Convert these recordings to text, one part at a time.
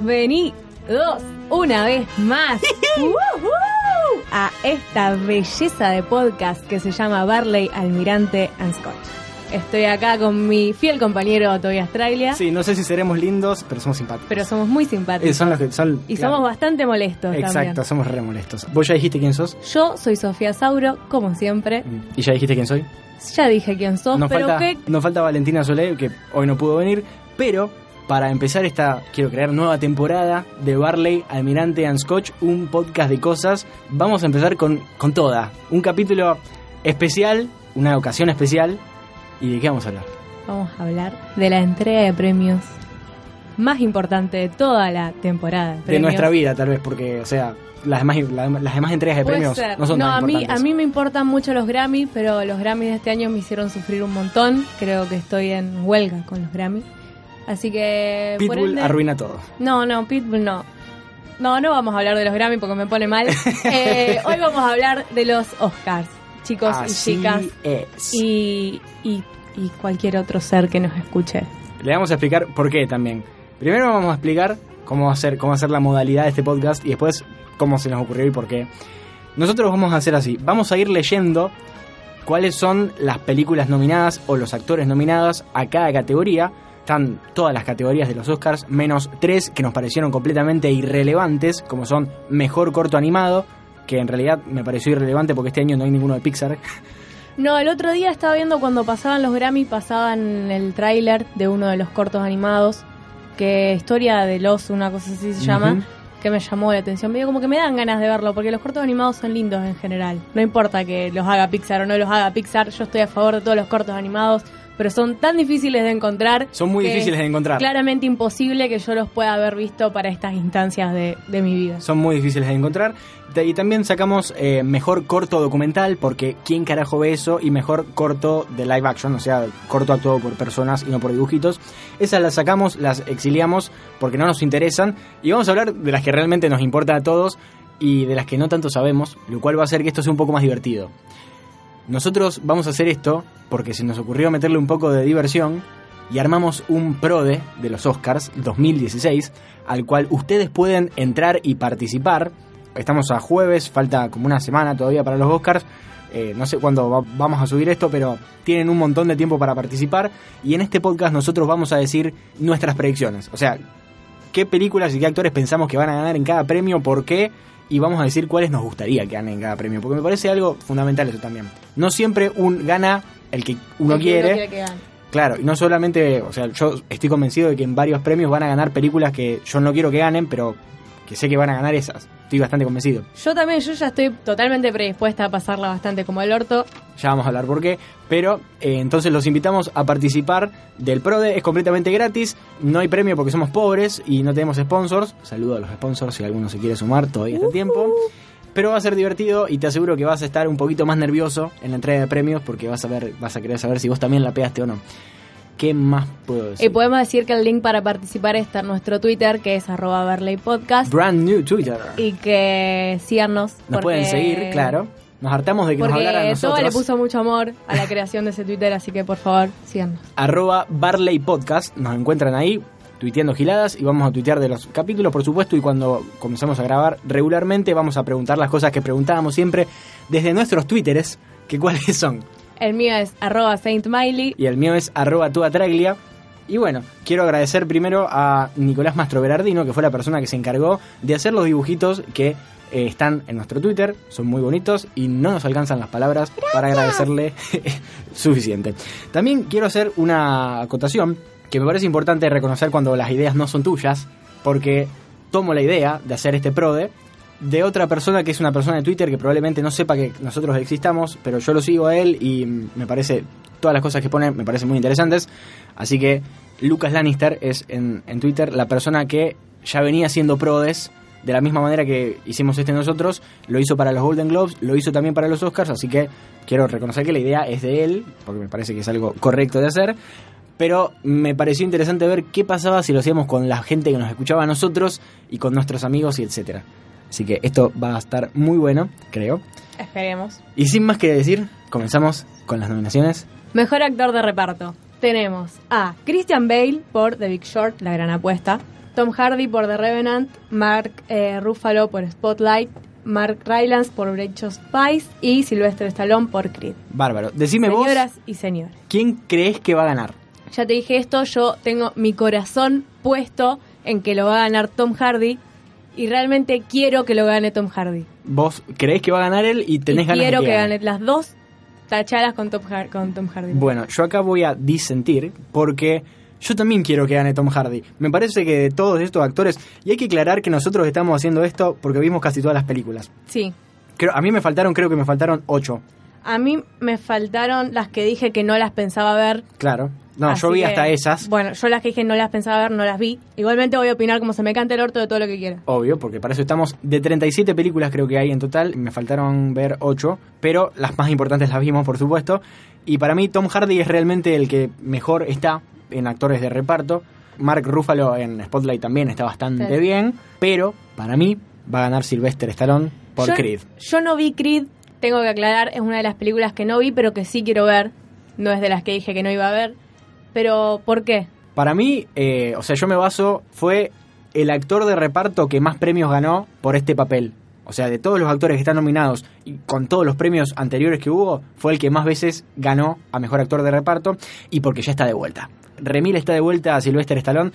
Bienvenidos una vez más a esta belleza de podcast que se llama Barley, Almirante and Scotch. Estoy acá con mi fiel compañero Tobias Trailia. Sí, no sé si seremos lindos, pero somos simpáticos. Pero somos muy Eh, simpáticos. son los que son. y claro. somos bastante molestos Exacto, también. somos re molestos. ¿Vos ya dijiste quién sos? Yo soy Sofía Sauro, como siempre. ¿Y ya dijiste quién soy? Ya dije quién sos, Nos pero falta, qué nos falta Valentina Solé, que hoy no pudo venir, pero para empezar esta, quiero crear nueva temporada de Barley, Almirante and Scotch, un podcast de cosas. Vamos a empezar con, con toda. Un capítulo especial, una ocasión especial. ¿Y de qué vamos a hablar? Vamos a hablar de la entrega de premios más importante de toda la temporada. De nuestra vida, tal vez, porque, o sea, las demás, la- las demás entregas de Puede premios ser. no son tan a mí, importantes. a mí me importan mucho los Grammy, pero los Grammy de este año me hicieron sufrir un montón. Creo que estoy en huelga con los Grammy. Así que... por Pitbull ende- arruina todo. No, no, Pitbull no. No, no vamos a hablar de los Grammy porque me pone mal. Eh, hoy vamos a hablar de los Oscars, chicos Así y chicas. es. Y, y, y cualquier otro ser que nos escuche. Le vamos a explicar por qué también. Primero vamos a explicar cómo hacer, cómo hacer la modalidad de este podcast y después cómo se nos ocurrió y por qué. Nosotros vamos a hacer así. Vamos a ir leyendo cuáles son las películas nominadas o los actores nominados a cada categoría. Están todas las categorías de los Oscars, menos tres que nos parecieron completamente irrelevantes, como son Mejor Corto Animado, que en realidad me pareció irrelevante porque este año no hay ninguno de Pixar. No, el otro día estaba viendo cuando pasaban los Grammy, pasaban el tráiler de uno de los cortos animados, que Historia del Oso, una cosa así se llama, que me llamó la atención. Medio como que me dan ganas de verlo, porque los cortos animados son lindos en general. No importa que los haga Pixar o no los haga Pixar, yo estoy a favor de todos los cortos animados, pero son tan difíciles de encontrar. Son muy difíciles de encontrar. Claramente imposible que yo los pueda haber visto para estas instancias de, de mi vida. son muy difíciles de encontrar. Y también sacamos eh, mejor corto documental, porque ¿quién carajo ve eso? Y mejor corto de live action, o sea, corto actuado por personas y no por dibujitos. Esas las sacamos, las exiliamos porque no nos interesan. Y vamos a hablar de las que realmente nos importan a todos y de las que no tanto sabemos, lo cual va a hacer que esto sea un poco más divertido. Nosotros vamos a hacer esto porque se nos ocurrió meterle un poco de diversión y armamos un PRODE de los Oscars 2016 al cual ustedes pueden entrar y participar. Estamos a jueves, falta como una semana todavía para los Oscars. Eh, no sé cuándo va- vamos a subir esto, pero tienen un montón de tiempo para participar. Y en este podcast nosotros vamos a decir nuestras predicciones. O sea, qué películas y qué actores pensamos que van a ganar en cada premio, por qué, y vamos a decir cuáles nos gustaría que ganen en cada premio. Porque me parece algo fundamental eso también. No siempre un gana el que uno El que quiere. que gane. Claro, y no solamente, o sea, yo estoy convencido de que en varios premios van a ganar películas que yo no quiero que ganen, pero que sé que van a ganar esas. Estoy bastante convencido. Yo también, yo ya estoy totalmente predispuesta a pasarla bastante como el orto. Ya vamos a hablar por qué. Pero eh, entonces los invitamos a participar del PRODE. Es completamente gratis. No hay premio porque somos pobres y no tenemos sponsors. Saludo a los sponsors si alguno se quiere sumar. Todavía está a tiempo. Pero va a ser divertido y te aseguro que vas a estar un poquito más nervioso en la entrega de premios porque vas a ver, vas a querer saber si vos también la pegaste o no. ¿Qué más puedo decir? Y podemos decir que el link para participar está en nuestro Twitter, que es arroba Podcast. Brand new Twitter. Y que síganos. Nos porque- pueden seguir, claro. Nos hartamos de que nos hablaran a nosotros. todo le puso mucho amor a la creación de ese Twitter, así que por favor, síganos. Arroba Barley Podcast. Nos encuentran ahí tuiteando giladas y vamos a tuitear de los capítulos, por supuesto, y cuando comenzamos a grabar regularmente vamos a preguntar las cosas que preguntábamos siempre desde nuestros Twitteres, que cuáles son. El mío es arroba Saint Miley. Y el mío es arroba tuatraglia. Y bueno, quiero agradecer primero a Nicolás Mastro Berardino, que fue la persona que se encargó de hacer los dibujitos que eh, están en nuestro Twitter. Son muy bonitos y no nos alcanzan las palabras para agradecerle suficiente. También quiero hacer una acotación que me parece importante reconocer cuando las ideas no son tuyas, porque tomo la idea de hacer este PRODE de otra persona que es una persona de Twitter que probablemente no sepa que nosotros existamos, pero yo lo sigo a él y me parece, todas las cosas que pone me parecen muy interesantes. Así que Lucas Lannister es en, en Twitter la persona que ya venía haciendo prodes de la misma manera que hicimos este nosotros, lo hizo para los Golden Globes, lo hizo también para los Oscars, así que quiero reconocer que la idea es de él, porque me parece que es algo correcto de hacer. Pero me pareció interesante ver qué pasaba si lo hacíamos con la gente que nos escuchaba a nosotros y con nuestros amigos y etcétera. Así que esto va a estar muy bueno, creo. Esperemos. Y sin más que decir, comenzamos con las nominaciones. Mejor actor de reparto. Tenemos a Christian Bale por The Big Short, La Gran Apuesta. Tom Hardy por The Revenant, Mark eh, Ruffalo por Spotlight, Mark Rylance por Breachos Spice y Sylvester Stallone por Creed. Bárbaro. Decime Señoras vos, y señores. ¿quién crees que va a ganar? Ya te dije esto, yo tengo mi corazón puesto en que lo va a ganar Tom Hardy y realmente quiero que lo gane Tom Hardy. ¿Vos creés que va a ganar él y tenés y ganas quiero de que, que gane las dos tachadas con Tom, Har- con Tom Hardy. Bueno, yo acá voy a disentir porque yo también quiero que gane Tom Hardy. Me parece que de todos estos actores, y hay que aclarar que nosotros estamos haciendo esto porque vimos casi todas las películas. Sí. Creo, a mí me faltaron, creo que me faltaron ocho. A mí me faltaron las que dije que no las pensaba ver. Claro. No, así yo vi que, hasta esas. Bueno, yo las que dije no las pensaba ver, no las vi. Igualmente voy a opinar como se me cante el orto de todo lo que quiera. Obvio, porque para eso estamos. De 37 películas creo que hay en total. Me faltaron ver 8. Pero las más importantes las vimos, por supuesto. Y para mí Tom Hardy es realmente el que mejor está en actores de reparto. Mark Ruffalo en Spotlight también está bastante bien. Pero para mí va a ganar Sylvester Stallone por yo, Creed. Yo no vi Creed, tengo que aclarar, es una de las películas que no vi, pero que sí quiero ver. No es de las que dije que no iba a ver. Pero, ¿por qué? Para mí, eh, o sea, yo me baso, fue el actor de reparto que más premios ganó por este papel. O sea, de todos los actores que están nominados y con todos los premios anteriores que hubo, fue el que más veces ganó a mejor actor de reparto y porque ya está de vuelta. Remil está de vuelta a Sylvester Stallone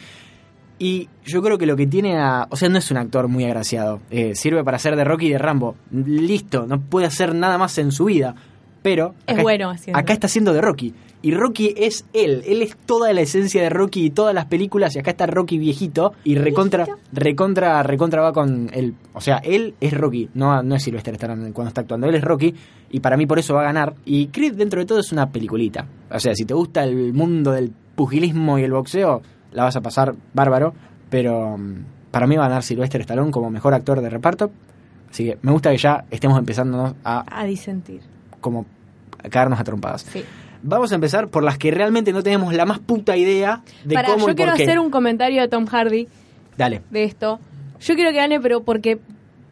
y yo creo que lo que tiene a... O sea, no es un actor muy agraciado. Eh, sirve para hacer de Rocky y de Rambo. Listo, no puede hacer nada más en su vida. Pero... Es acá- bueno haciendo. Acá está haciendo de Rocky. Y Rocky es él. Él es toda la esencia de Rocky y todas las películas. Y acá está Rocky viejito. Y recontra, recontra, recontra va con él. O sea, él es Rocky. No, no es Sylvester Stallone cuando está actuando. Él es Rocky. Y para mí por eso va a ganar. Y Creed dentro de todo es una peliculita. O sea, si te gusta el mundo del pugilismo y el boxeo, la vas a pasar bárbaro. Pero mm, para mí va a ganar Sylvester Stallone como mejor actor de reparto. Así que me gusta que ya estemos empezándonos a A disentir. como a caernos a trompadas. Sí. Vamos a empezar por las que realmente no tenemos la más puta idea de Para, cómo yo y quiero por qué. hacer un comentario de Tom Hardy Dale. de esto. Yo quiero que gane, pero porque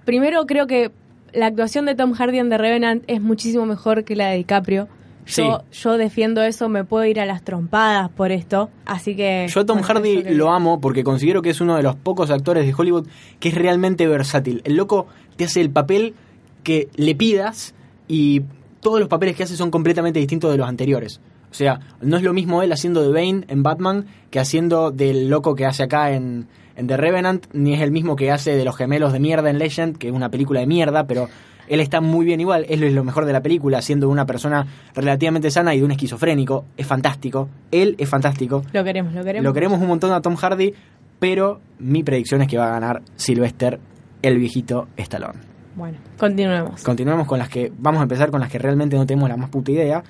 primero creo que la actuación de Tom Hardy en The Revenant es muchísimo mejor que la de DiCaprio. Yo, yo defiendo eso, me puedo ir a las trompadas por esto. Así que. Yo a Tom Hardy que- lo amo porque considero que es uno de los pocos actores de Hollywood que es realmente versátil. El loco te hace el papel que le pidas y todos los papeles que hace son completamente distintos de los anteriores. O sea, no es lo mismo él haciendo de Bane en Batman que haciendo del loco que hace acá en, en The Revenant, ni es el mismo que hace de los gemelos de mierda en Legend, que es una película de mierda, pero él está muy bien igual, él es lo mejor de la película, siendo una persona relativamente sana y de un esquizofrénico, es fantástico, él es fantástico. Lo queremos, lo queremos. Lo queremos un montón a Tom Hardy, pero mi predicción es que va a ganar Sylvester, el viejito Stallone. Bueno, continuemos. Continuemos con las que. Vamos a empezar con las que realmente no tenemos la más puta idea.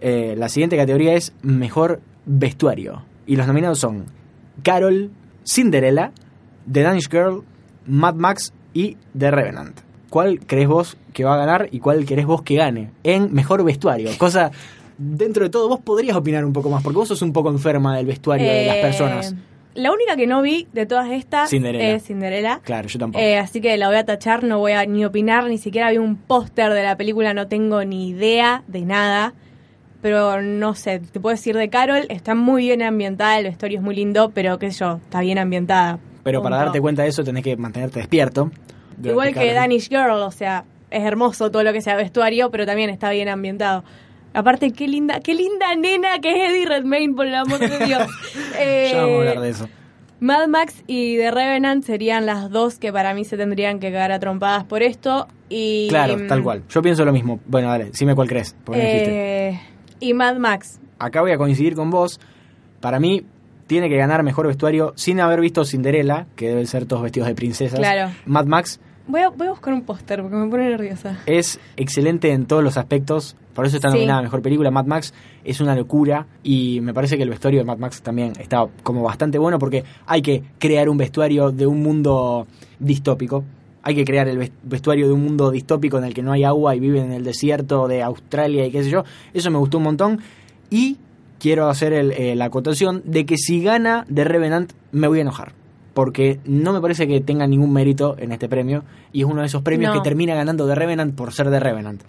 Eh, la siguiente categoría es Mejor Vestuario. Y los nominados son Carol, Cinderella, The Danish Girl, Mad Max y The Revenant. ¿Cuál crees vos que va a ganar y cuál querés vos que gane en Mejor Vestuario? Cosa. Dentro de todo, vos podrías opinar un poco más, porque vos sos un poco enferma del vestuario de las Eh, personas. La única que no vi de todas estas Cinderella. es Cinderella. Claro, yo tampoco. Eh, así que la voy a tachar, no voy a ni opinar, ni siquiera vi un póster de la película, no tengo ni idea de nada. Pero no sé, te puedo decir de Carol, está muy bien ambientada, el vestuario es muy lindo, pero qué sé yo, está bien ambientada. Pero para darte cuenta de eso tenés que mantenerte despierto. Igual que Carol. Danish Girl, o sea, es hermoso todo lo que sea vestuario, pero también está bien ambientado. Aparte, qué linda, qué linda nena que es Eddie Redmayne, por el amor de Dios. Eh, Ya vamos a hablar de eso. Mad Max y The Revenant serían las dos que para mí se tendrían que quedar a trompadas por esto. Y, Claro, mm, tal cual. Yo pienso lo mismo. Bueno, dale, dime cuál crees. eh, y Mad Max. Acá voy a coincidir con vos. Para mí, tiene que ganar mejor vestuario sin haber visto Cinderella, que deben ser todos vestidos de princesas. Claro. Mad Max Voy a, voy a buscar un póster porque me pone nerviosa. es excelente en todos los aspectos. Por eso está nominada mejor película. Mad Max es una locura. Y me parece que el vestuario de Mad Max también está como bastante bueno porque hay que crear un vestuario de un mundo distópico. Hay que crear el ves- vestuario de un mundo distópico en el que no hay agua y viven en el desierto de Australia y qué sé yo. Eso me gustó un montón. Y quiero hacer el- eh, la acotación de que si gana The Revenant me voy a enojar. Porque no me parece que tenga ningún mérito en este premio. Y es uno de esos premios No. que termina ganando The Revenant por ser The Revenant.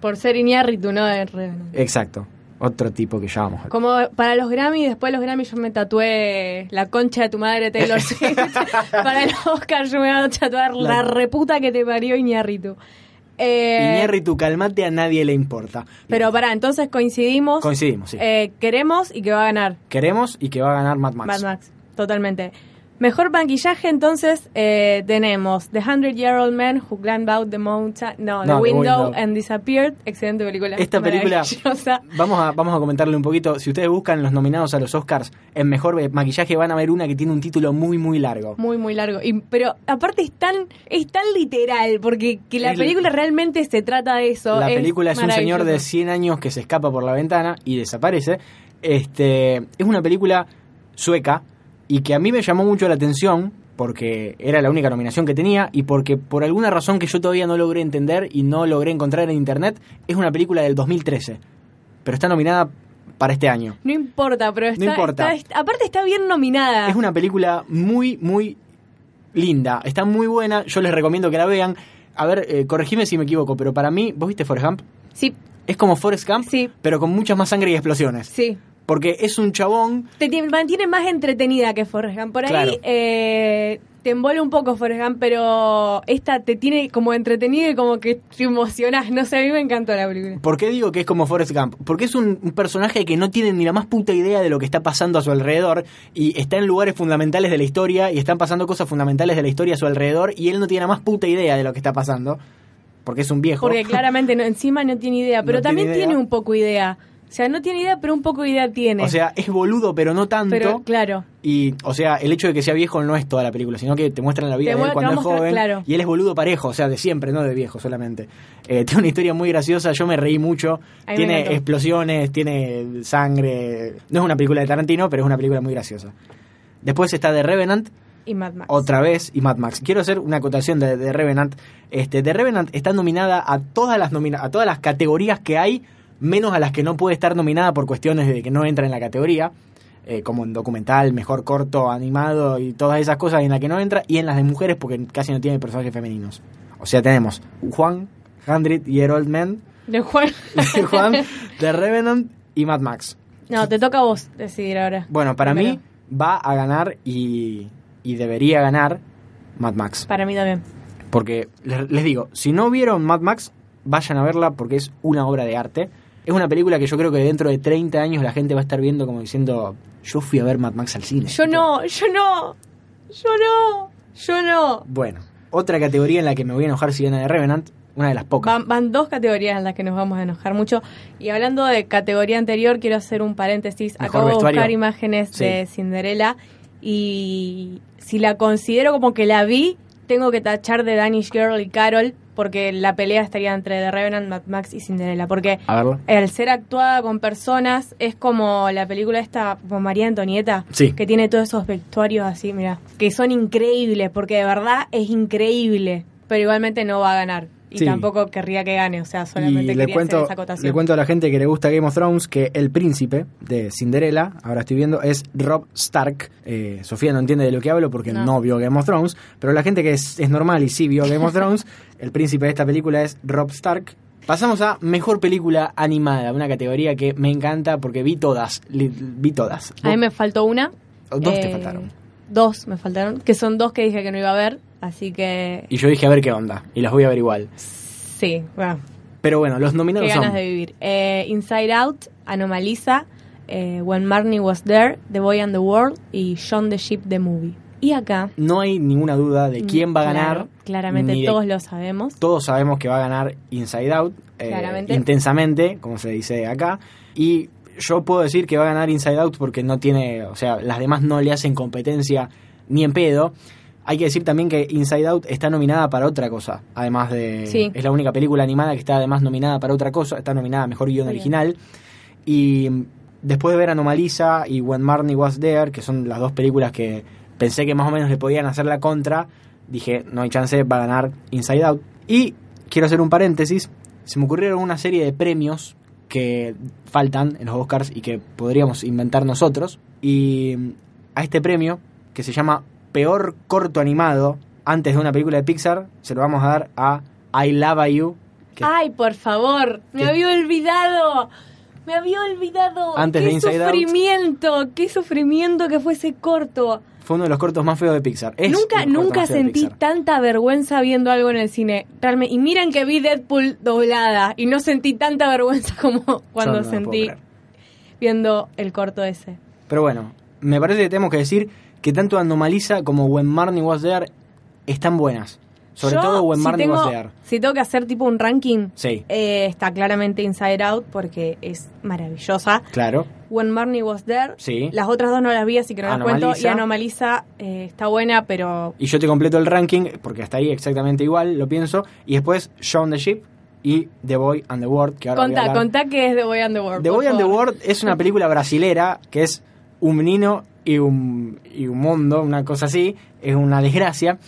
Por ser Iñárritu, no de Revenant. Exacto. Otro tipo que ver. Como para los Grammy, después de los Grammy yo me tatué la concha de tu madre Taylor Swift. para los Oscars yo me voy a tatuar la, La- reputa que te parió Iñárritu. Eh, Iñárritu, calmate, a nadie le importa. Pero pará, entonces coincidimos. Coincidimos, sí. eh, queremos y que va a ganar Queremos y que va a ganar Mad Max. Mad Max. Totalmente. Mejor maquillaje, entonces, eh, tenemos The Hundred Year Old Man Who Climbed Out the Mountain. No, No, The Window Window. and Disappeared. Excelente película. Esta película, vamos a, vamos a comentarle un poquito. Si ustedes buscan los nominados a los Oscars en mejor eh, maquillaje, van a ver una que tiene un título muy, muy largo. Muy, muy largo. Y, pero aparte es tan, es tan literal, porque que la Es- película realmente se trata de eso. La película es un señor de maravilloso. 100 años que se escapa por la ventana y desaparece. Este, es una película sueca y que a mí me llamó mucho la atención porque era la única nominación que tenía y porque por alguna razón que yo todavía no logré entender y no logré encontrar en internet, es una película del 2013, pero está nominada para este año. No importa, pero está, importa. está- aparte está bien nominada. Es una película muy, muy linda, está muy buena, yo les recomiendo que la vean. A ver, eh, corregime si me equivoco, pero para mí, ¿vos viste Forrest Gump? Sí, Es como Forrest Gump, Sí. pero con mucha más sangre y explosiones. sí. Porque es un chabón. Te, mantiene más entretenida que Forrest Gump. Por ahí Claro. eh, te envuelve un poco Forrest Gump, pero esta te tiene como entretenida y como que te emocionas. No sé, a mí me encantó la película. ¿Por qué digo que es como Forrest Gump? Porque es un, un personaje que no tiene ni la más puta idea de lo que está pasando a su alrededor y está en lugares fundamentales de la historia y están pasando cosas fundamentales de la historia a su alrededor y él no tiene la más puta idea de lo que está pasando. Porque es un viejo. Porque claramente no, encima no tiene idea, pero No también tiene un poco idea. O sea, no tiene idea, pero un poco idea tiene. O sea, es boludo, pero no tanto. pero claro. Y, o sea, el hecho de que sea viejo no es toda la película, sino que te muestran la vida Te de él cuando es joven. claro. Y él es boludo parejo, o sea, de siempre, no de viejo solamente. Eh, tiene una historia muy graciosa, yo me reí mucho. Tiene explosiones, tiene sangre. No es una película de Tarantino, pero es una película muy graciosa. Después está The Revenant, Y Mad Max. otra vez, y Mad Max. Quiero hacer una acotación de The Revenant. Este, The Revenant está nominada a todas las nomina a todas las categorías que hay, menos a las que no puede estar nominada por cuestiones de que no entra en la categoría, eh, como en documental, mejor corto, animado y todas esas cosas en las que no entra, y en las de mujeres porque casi no tiene personajes femeninos. O sea, tenemos Juan, Hundred Year Old Man, De Juan. Juan, The Revenant y Mad Max. No, te toca a vos decidir ahora. Bueno, para Primero. mí va a ganar y, y debería ganar Mad Max. Para mí también. Porque les, les digo, si no vieron Mad Max, vayan a verla porque es una obra de arte. Es una película que yo creo que dentro de 30 años la gente va a estar viendo como diciendo, yo fui a ver Mad Max al cine. Yo no, yo no. Yo no. Yo no. Bueno, otra categoría en la que me voy a enojar si gana de Revenant, una de las pocas. Van, van dos categorías en las que nos vamos a enojar mucho. Y hablando de categoría anterior, quiero hacer un paréntesis. Mejor Acabo de buscar imágenes Sí. de Cinderella y si la considero como que la vi, tengo que tachar de Danish Girl y Carol porque la pelea estaría entre The Revenant, Mad Max y Cinderella. Porque A verlo. el ser actuada con personas es como la película esta, como María Antonieta, Sí. que tiene todos esos vestuarios así, mira, que son increíbles, porque de verdad es increíble, pero igualmente no va a ganar. Y Sí. tampoco querría que gane, o sea, solamente Y le quería cuento, hacer esa acotación. le cuento a la gente que le gusta Game of Thrones que el príncipe de Cinderella, ahora estoy viendo, es Rob Stark. Eh, Sofía no entiende de lo que hablo porque no, No. vio Game of Thrones, pero la gente que es, es normal y sí vio Game of Thrones, el príncipe de esta película es Rob Stark. Pasamos a mejor película animada, una categoría que me encanta porque vi todas, li- vi todas. A mí me faltó una. Dos te eh, faltaron. Dos me faltaron, que son dos que dije que no iba a ver, así que Y yo dije a ver qué onda, y las voy a ver igual. sí, bueno, Pero bueno, los qué nominados ganas son de vivir. Eh, Inside Out, Anomalisa, eh, When Marnie Was There, The Boy and the World y John the Ship the Movie. Y acá... no hay ninguna duda de quién va a ganar. Claro, claramente de todos lo sabemos. todos sabemos que va a ganar Inside Out, eh, Claramente. intensamente, como se dice acá. Y yo puedo decir que va a ganar Inside Out porque no tiene, o sea, las demás no le hacen competencia ni en pedo. Hay que decir también que Inside Out está nominada para otra cosa, además de... Sí. Es la única película animada que está además nominada para otra cosa, está nominada a Mejor Guión bien. Original. Y después de ver Anomalisa y When Marnie Was There, que son las dos películas que pensé que más o menos le podían hacer la contra, dije, no hay chance, va a ganar Inside Out. Y quiero hacer un paréntesis, se me ocurrieron una serie de premios que faltan en los Oscars y que podríamos inventar nosotros. Y a este premio, que se llama Peor Corto Animado, antes de una película de Pixar, se lo vamos a dar a I Love You. que- Ay, por favor, me ¿Qué? había olvidado. Me había olvidado. Antes qué de Inside Out. sufrimiento, qué sufrimiento que fuese corto. Fue uno de los cortos más feos de Pixar. Es nunca, nunca sentí tanta vergüenza viendo algo en el cine. Realmente. Y miren que vi Deadpool doblada y no sentí tanta vergüenza como cuando no sentí viendo el corto ese. Pero bueno, me parece que tenemos que decir que tanto Anomalisa como When Marnie Was There están buenas. Sobre Yo, todo When si Marnie tengo, Was There. Si tengo que hacer tipo un ranking, Sí, eh, está claramente Inside Out porque es maravillosa. claro. When Marnie Was There. Sí. Las otras dos no las vi, así que no las cuento. Y Anomalisa. Anomalisa eh, está buena, pero Y yo te completo el ranking, porque hasta ahí exactamente igual, lo pienso. Y después Shaun the Sheep y The Boy and the World, que ahora voy a contá, contá que es The Boy and the World. The Boy and the. World es una película brasilera que es un menino y un, y un mundo, una cosa así, es una desgracia.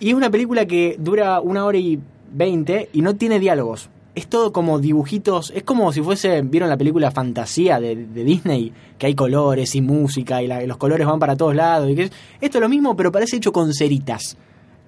Y es una película que dura una hora y veinte y no tiene diálogos. Es todo como dibujitos, es como si fuese, ¿vieron la película Fantasía de, de Disney? Que hay colores y música y, la- los colores van para todos lados. Y esto es lo mismo, pero parece hecho con ceritas.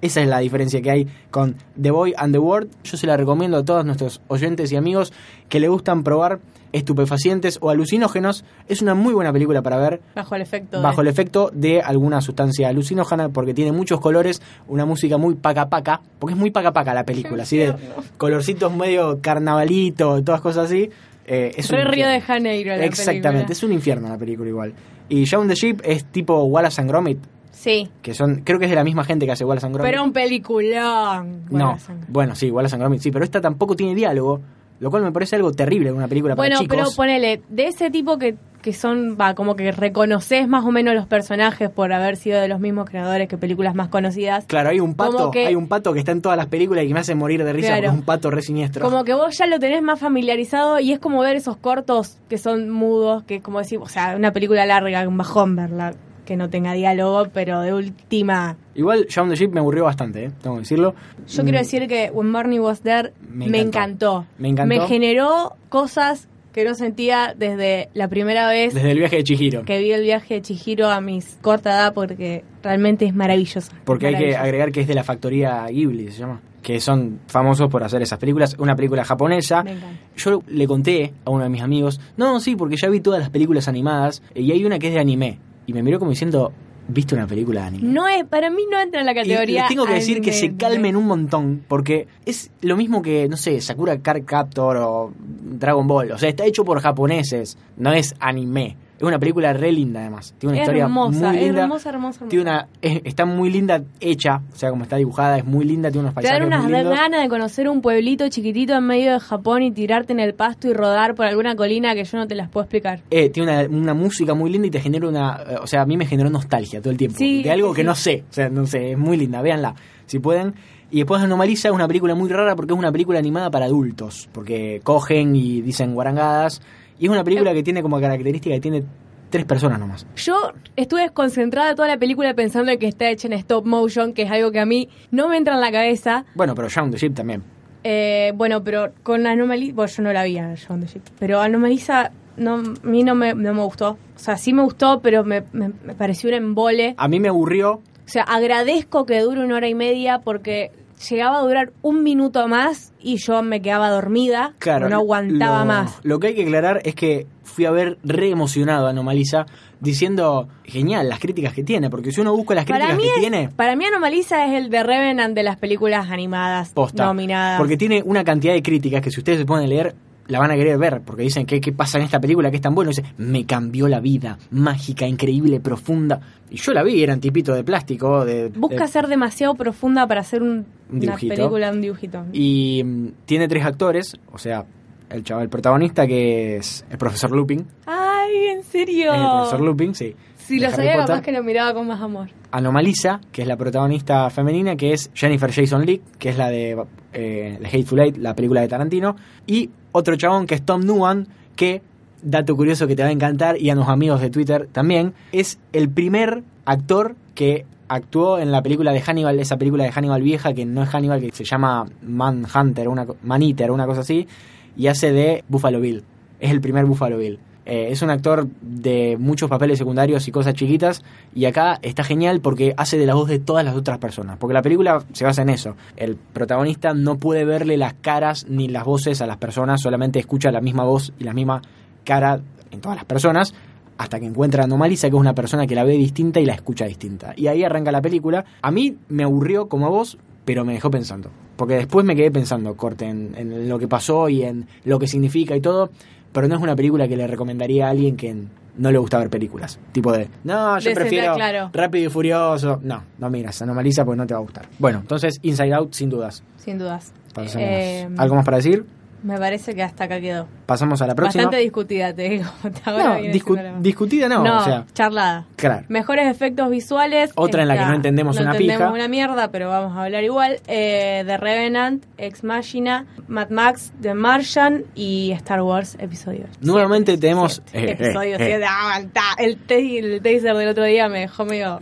Esa es la diferencia que hay con The Boy and the World. Yo se la recomiendo a todos nuestros oyentes y amigos que le gustan probar estupefacientes o alucinógenos. Es una muy buena película para ver Bajo el efecto. de- bajo el efecto de alguna sustancia alucinógena porque tiene muchos colores, una música muy paca paca, porque es muy paca paca la película, así de colorcitos medio carnavalito, todas cosas así. Eh, es un Re Río de Janeiro. la Exactamente, película. es un infierno la película igual. Y Shaun the Sheep es tipo Wallace and Gromit, Sí, que son, creo que es de la misma gente que hace Wallace and Gromit. pero un peliculón. No, Bueno, bueno, sí, Wallace and Gromit, sí, pero esta tampoco tiene diálogo, lo cual me parece algo terrible en una película para Bueno, chicos. pero ponele, de ese tipo que, que son, va, como que reconoces más o menos los personajes por haber sido de los mismos creadores que películas más conocidas. Claro, hay un pato, que- hay un pato que está en todas las películas y que me hace morir de risa Claro. porque es un pato re siniestro. Como que vos ya lo tenés más familiarizado y es como ver esos cortos que son mudos, que como decir, o sea, una película larga, un bajón verla, que no tenga diálogo, pero de última. Igual Shaun the Sheep me aburrió bastante, ¿eh? tengo que decirlo. Yo Mm, quiero decir que When Marnie Was There Me me, encantó. Me encantó. generó cosas que no sentía desde la primera vez Desde el viaje de Chihiro. que vi el viaje de Chihiro a mis corta edad porque realmente es maravillosa. Porque hay que agregar que es de la factoría Ghibli, se llama. Que son famosos por hacer esas películas. Una película japonesa. Me. Yo le conté a uno de mis amigos, no, sí, porque ya vi todas las películas animadas y hay una que es de anime. Y me miró como diciendo, ¿viste una película de anime? No es, para mí no entra en la Y categoría. les tengo que decir que se calmen un montón, porque es lo mismo que, no sé, Sakura Card Captor o Dragon Ball. O sea, está hecho por japoneses, no es anime. Es una película re linda, además. Tiene una historia hermosa, muy linda. hermosa, hermosa, hermosa. Tiene una, es- está muy linda hecha, o sea, como está dibujada, es muy linda, tiene unos Te paisajes dan unas ganas de conocer un pueblito chiquitito en medio de Japón y tirarte en el pasto y rodar por alguna colina que yo no te las puedo explicar. Eh, tiene una, una música muy linda y te genera una... eh, O sea, a mí me generó nostalgia todo el tiempo. Sí, de algo que sí. no sé. O sea, no sé, es muy linda. Véanla, si pueden. Y después Anomaliza es una película muy rara porque es una película animada para adultos. Porque cogen y dicen guarangadas. Y es una película que tiene como característica que tiene tres personas nomás. Yo estuve desconcentrada toda la película pensando en que está hecha en stop motion, que es algo que a mí no me entra en la cabeza. Bueno, pero Shaun the Sheep también. Eh, bueno, pero con Anomalisa, bueno, yo no la vi a Shaun the Sheep, pero Anomalisa no, a mí no me, no me gustó. O sea, sí me gustó, pero me, me- me pareció un embole. A mí me aburrió. O sea, agradezco que dure una hora y media porque llegaba a durar un minuto más y yo me quedaba dormida. Claro. no aguantaba lo- más. Lo que hay que aclarar es que fui a ver re emocionado a Anomaliza diciendo, genial, las críticas que tiene. Porque si uno busca las críticas que es- tiene... para mí Anomalisa es el de Revenant de las películas animadas posta. nominadas. Porque tiene una cantidad de críticas que si ustedes se a leer, la van a querer ver. Porque dicen, ¿qué, qué pasa en esta película que es tan bueno? Dice, me cambió la vida. Mágica, increíble, profunda. Y yo la vi, eran tipito de plástico. De, Busca de- ser demasiado profunda para hacer un- Un una película, un dibujito. Y mm, tiene tres actores. O sea, el chaval protagonista que es el profesor Lupin. Ay, ¿en serio? Es el profesor Lupin, sí. Si lo sabía, Potter. capaz que lo miraba con más amor. Anomalisa, que es la protagonista femenina, que es Jennifer Jason Leigh, que es la de eh, The Hateful Eight, la película de Tarantino, y otro chabón que es Tom Nuan, que, dato curioso que te va a encantar, y a los amigos de Twitter también, es el primer actor que actuó en la película de Hannibal, esa película de Hannibal vieja, que no es Hannibal, que se llama Manhunter, una, co- Maneater, una cosa así, y hace de Buffalo Bill. Es el primer Buffalo Bill. Eh, es un actor de muchos papeles secundarios y cosas chiquitas. Y acá está genial porque hace de la voz de todas las otras personas. Porque la película se basa en eso. El protagonista no puede verle las caras ni las voces a las personas, solamente escucha la misma voz y la misma cara en todas las personas hasta que encuentra a Anomalisa, que es una persona que la ve distinta y la escucha distinta. Y ahí arranca la película. A mí me aburrió como a vos, pero me dejó pensando. Porque después me quedé pensando, corte, en, en lo que pasó y en lo que significa y todo. Pero no es una película que le recomendaría a alguien que no le gusta ver películas. Tipo de, no, yo De prefiero claro. Rápido y Furioso. No, no miras, Anomalisa porque no te va a gustar. Bueno, entonces Inside Out, sin dudas. Sin dudas. Eh, ¿Algo más para decir? Me parece que hasta acá quedó. Pasamos a la próxima. Bastante discutida, te digo. Ahora no, discu- discutida no, o sea, charlada. claro. Mejores efectos visuales. Otra en la que no entendemos no una entendemos pija. una mierda, pero vamos a hablar igual. Eh, The Revenant, Ex Machina, Mad Max, The Martian y Star Wars Episodio. Nuevamente siete, tenemos- siete. eh, episodio eh, eh. 7. Aguanta. El, el taser del otro día me dejó medio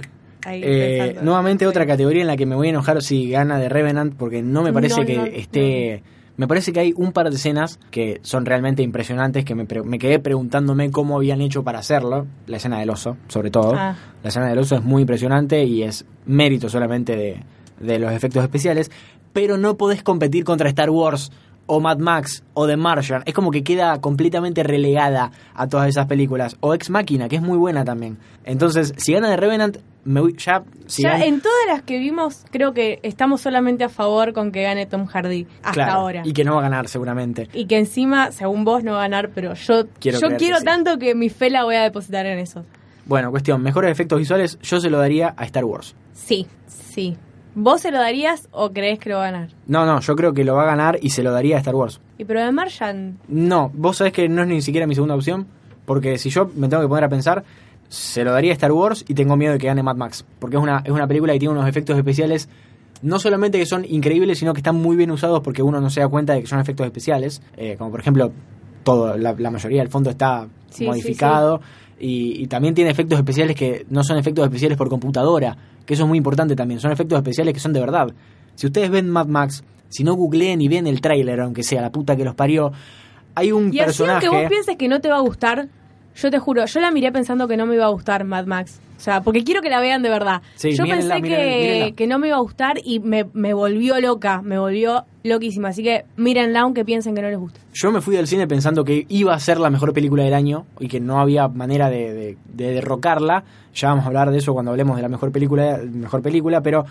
Eh, nuevamente otra categoría en la que me voy a enojar si gana de Revenant porque no me parece No, que no, esté... Me parece que hay un par de escenas que son realmente impresionantes que me, pre- me quedé preguntándome cómo habían hecho para hacerlo. La escena del oso, sobre todo. Ah. La escena del oso es muy impresionante y es mérito solamente de, de los efectos especiales. Pero no podés competir contra Star Wars o Mad Max o The Martian. Es como que queda completamente relegada a todas esas películas. O Ex Máquina, que es muy buena también. Entonces, si gana de Revenant, me ya... Si Ya en todas las que vimos, creo que estamos solamente a favor con que gane Tom Hardy hasta Claro, ahora. Y que no va a ganar seguramente. Y que encima, según vos, no va a ganar, pero yo Quiero yo quiero que sí. tanto que mi fe la voy a depositar en eso. Bueno, cuestión, mejores efectos visuales, yo se lo daría a Star Wars. Sí, sí. ¿Vos se lo darías o crees que lo va a ganar? No, no, yo creo que lo va a ganar y se lo daría a Star Wars. Y pero de Martian, No, vos sabés que no es ni siquiera mi segunda opción, porque si yo me tengo que poner a pensar, se lo daría a Star Wars y tengo miedo de que gane Mad Max, porque es una, es una película que tiene unos efectos especiales, no solamente que son increíbles, sino que están muy bien usados porque uno no se da cuenta de que son efectos especiales, eh, como por ejemplo, todo, la, la mayoría del fondo está Sí, modificado. Y, y también tiene efectos especiales que no son efectos especiales por computadora, que eso es muy importante también, son efectos especiales que son de verdad. Si ustedes ven Mad Max, si no googleen y ven el tráiler, aunque sea la puta que los parió, hay un y así personaje... aunque vos pienses que no te va a gustar, yo te juro, yo la miré pensando que no me iba a gustar Mad Max. O sea, porque quiero que la vean de verdad. Sí, yo mírenla, pensé mírenla, que, mírenla. que no me iba a gustar y me, me volvió loca, me volvió loquísima. Así que mírenla aunque piensen que no les gusta. Yo me fui del cine pensando que iba a ser la mejor película del año y que no había manera de, de- de derrocarla. Ya vamos a hablar de eso cuando hablemos de la mejor película, mejor película, pero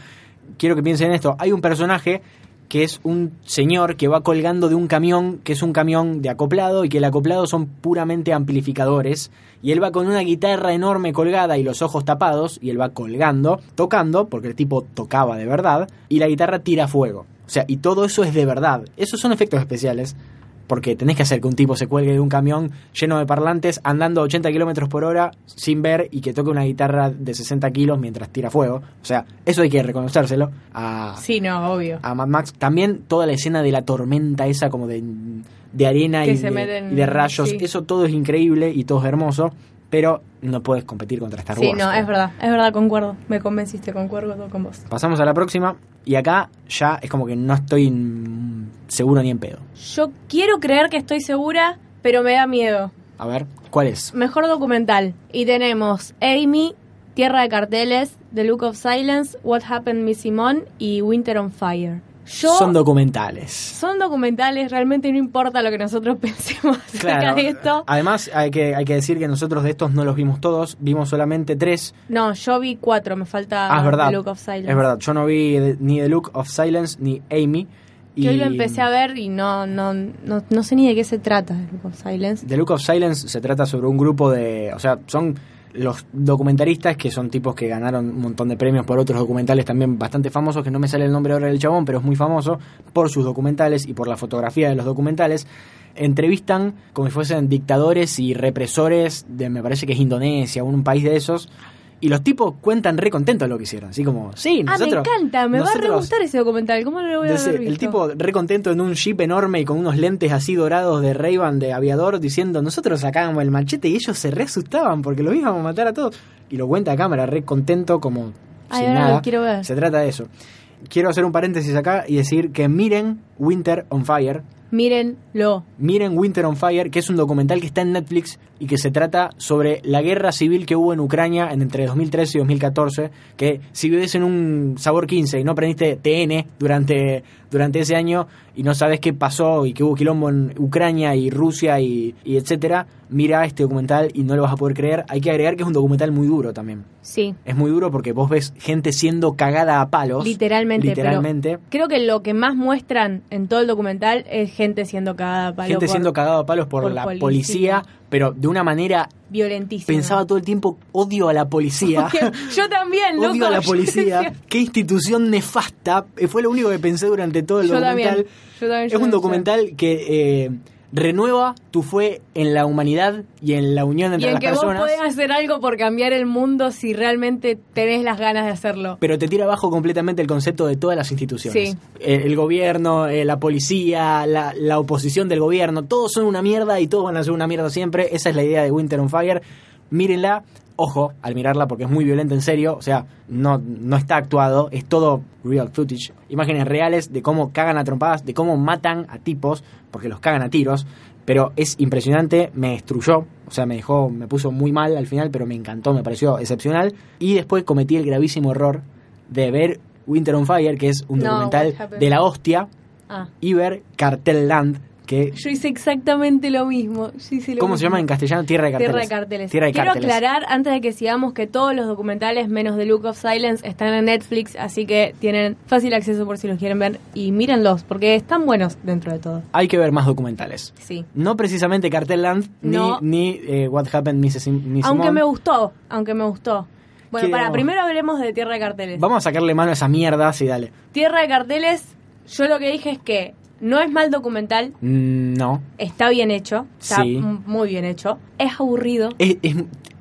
quiero que piensen en esto. Hay un personaje que es un señor que va colgando de un camión, que es un camión de acoplado y que el acoplado son puramente amplificadores. Y él va con una guitarra enorme colgada y los ojos tapados, y él va colgando, tocando, porque el tipo tocaba de verdad, y la guitarra tira fuego. O sea, y todo eso es de verdad. Esos son efectos especiales. Porque tenés que hacer que un tipo se cuelgue de un camión lleno de parlantes andando a 80 kilómetros por hora sin ver y que toque una guitarra de 60 kilos mientras tira fuego. O sea, eso hay que reconocérselo a, Sí, no, obvio. a Mad Max. También toda la escena de la tormenta esa como de, de arena y de, meten- y de rayos. sí. Eso todo es increíble y todo es hermoso. Pero no puedes competir contra Star Sí, Wars. no, creo. es verdad, es verdad, concuerdo. Me convenciste, concuerdo con vos. Pasamos a la próxima. Y acá ya es como que no estoy seguro ni en pedo. Yo quiero creer que estoy segura, pero me da miedo. A ver, ¿cuál es? Mejor documental. Y tenemos Amy, Tierra de Carteles, The Look of Silence, What Happened Miss Simone y Winter on Fire. Yo, Son documentales. son documentales, realmente no importa lo que nosotros pensemos acerca Claro. de esto. Además, hay que, hay que decir que nosotros de estos no los vimos todos, vimos solamente tres. No, yo vi cuatro, me falta Ah, es verdad. The Look of Silence. Es verdad, yo no vi ni The Look of Silence ni Amy. Que y hoy lo empecé a ver y no, no, no, no sé ni de qué se trata The Look of Silence. The Look of Silence se trata sobre un grupo de. O sea, son los documentaristas que son tipos que ganaron un montón de premios por otros documentales también bastante famosos, que no me sale el nombre ahora del chabón, pero es muy famoso por sus documentales y por la fotografía de los documentales. Entrevistan como si fuesen dictadores y represores de, me parece que es Indonesia, un país de esos. Y los tipos cuentan re contentos lo que hicieron. Así como, sí, ah, me nosotros. encanta, me va a re nosotros- gustar ese documental. ¿Cómo no lo voy a haber el tipo re contento en un jeep enorme y con unos lentes así dorados de ray de aviador diciendo nosotros sacábamos el machete y ellos se re asustaban porque los íbamos a matar a todos. Y lo cuenta a cámara re contento como Ay, sin ahora nada. lo quiero ver. Se trata de eso. Quiero hacer un paréntesis acá y decir que miren Winter on Fire. Mírenlo. Miren Winter on Fire, que es un documental que está en Netflix y que se trata sobre la guerra civil que hubo en Ucrania en entre 2013 y 2014, que si vives en un sabor 15 y no aprendiste TN durante, durante ese año y no sabes qué pasó y que hubo quilombo en Ucrania y Rusia y, y etcétera, mira este documental y no lo vas a poder creer. Hay que agregar que es un documental muy duro también. Sí. Es muy duro porque vos ves gente siendo cagada a palos. Literalmente. pero Literalmente. creo que lo que más muestran en todo el documental es gente siendo cagada a palo gente por- siendo cagada a palos por, por la policía. policía, pero de una manera violentísima. pensaba todo el tiempo odio a la policía. Yo también, loco. Odio a la policía. Qué institución nefasta. Eh, Fue lo único que pensé durante todo el Yo documental. también, yo también, es yo un también. documental que eh, renueva tu fe en la humanidad y en la unión Y entre en las que vos personas. podés hacer algo por cambiar el mundo si realmente tenés las ganas de hacerlo. Pero te tira abajo completamente el concepto de todas las instituciones. Sí. El gobierno, eh, la policía, la, la oposición del gobierno, todos son una mierda y todos van a ser una mierda siempre. Esa es la idea de Winter on Fire. Mírenla. Ojo al mirarla porque es muy violenta en serio. O sea, no, no está actuado. Es todo real footage. Imágenes reales de cómo cagan a trompadas, de cómo matan a tipos, porque los cagan a tiros. Pero es impresionante, me destruyó, o sea, me dejó, me puso muy mal al final, pero me encantó, me pareció excepcional. Y después cometí el gravísimo error de ver Winter on Fire, que es un No, documental de la hostia, Ah. y ver Cartel Land, que... Yo hice exactamente lo mismo. Yo hice lo ¿Cómo se llama en castellano? Tierra de Carteles. Tierra de carteles. Tierra de Quiero Carteles. aclarar antes de que sigamos que todos los documentales menos The Look of Silence están en Netflix, así que tienen fácil acceso por si los quieren ver y mírenlos porque están buenos dentro de todo. Hay que ver más documentales. Sí. No precisamente Cartel Land, No. ni, ni eh, What Happened Mrs. Miss Aunque me gustó, aunque me gustó. Bueno, ¿Qué para vamos? primero hablemos de Tierra de Carteles. Vamos a sacarle mano a esa mierda, sí, dale. Tierra de Carteles, yo lo que dije es que no es mal documental, Mm, no. está bien hecho, está Sí. muy bien hecho, es aburrido. Es- es-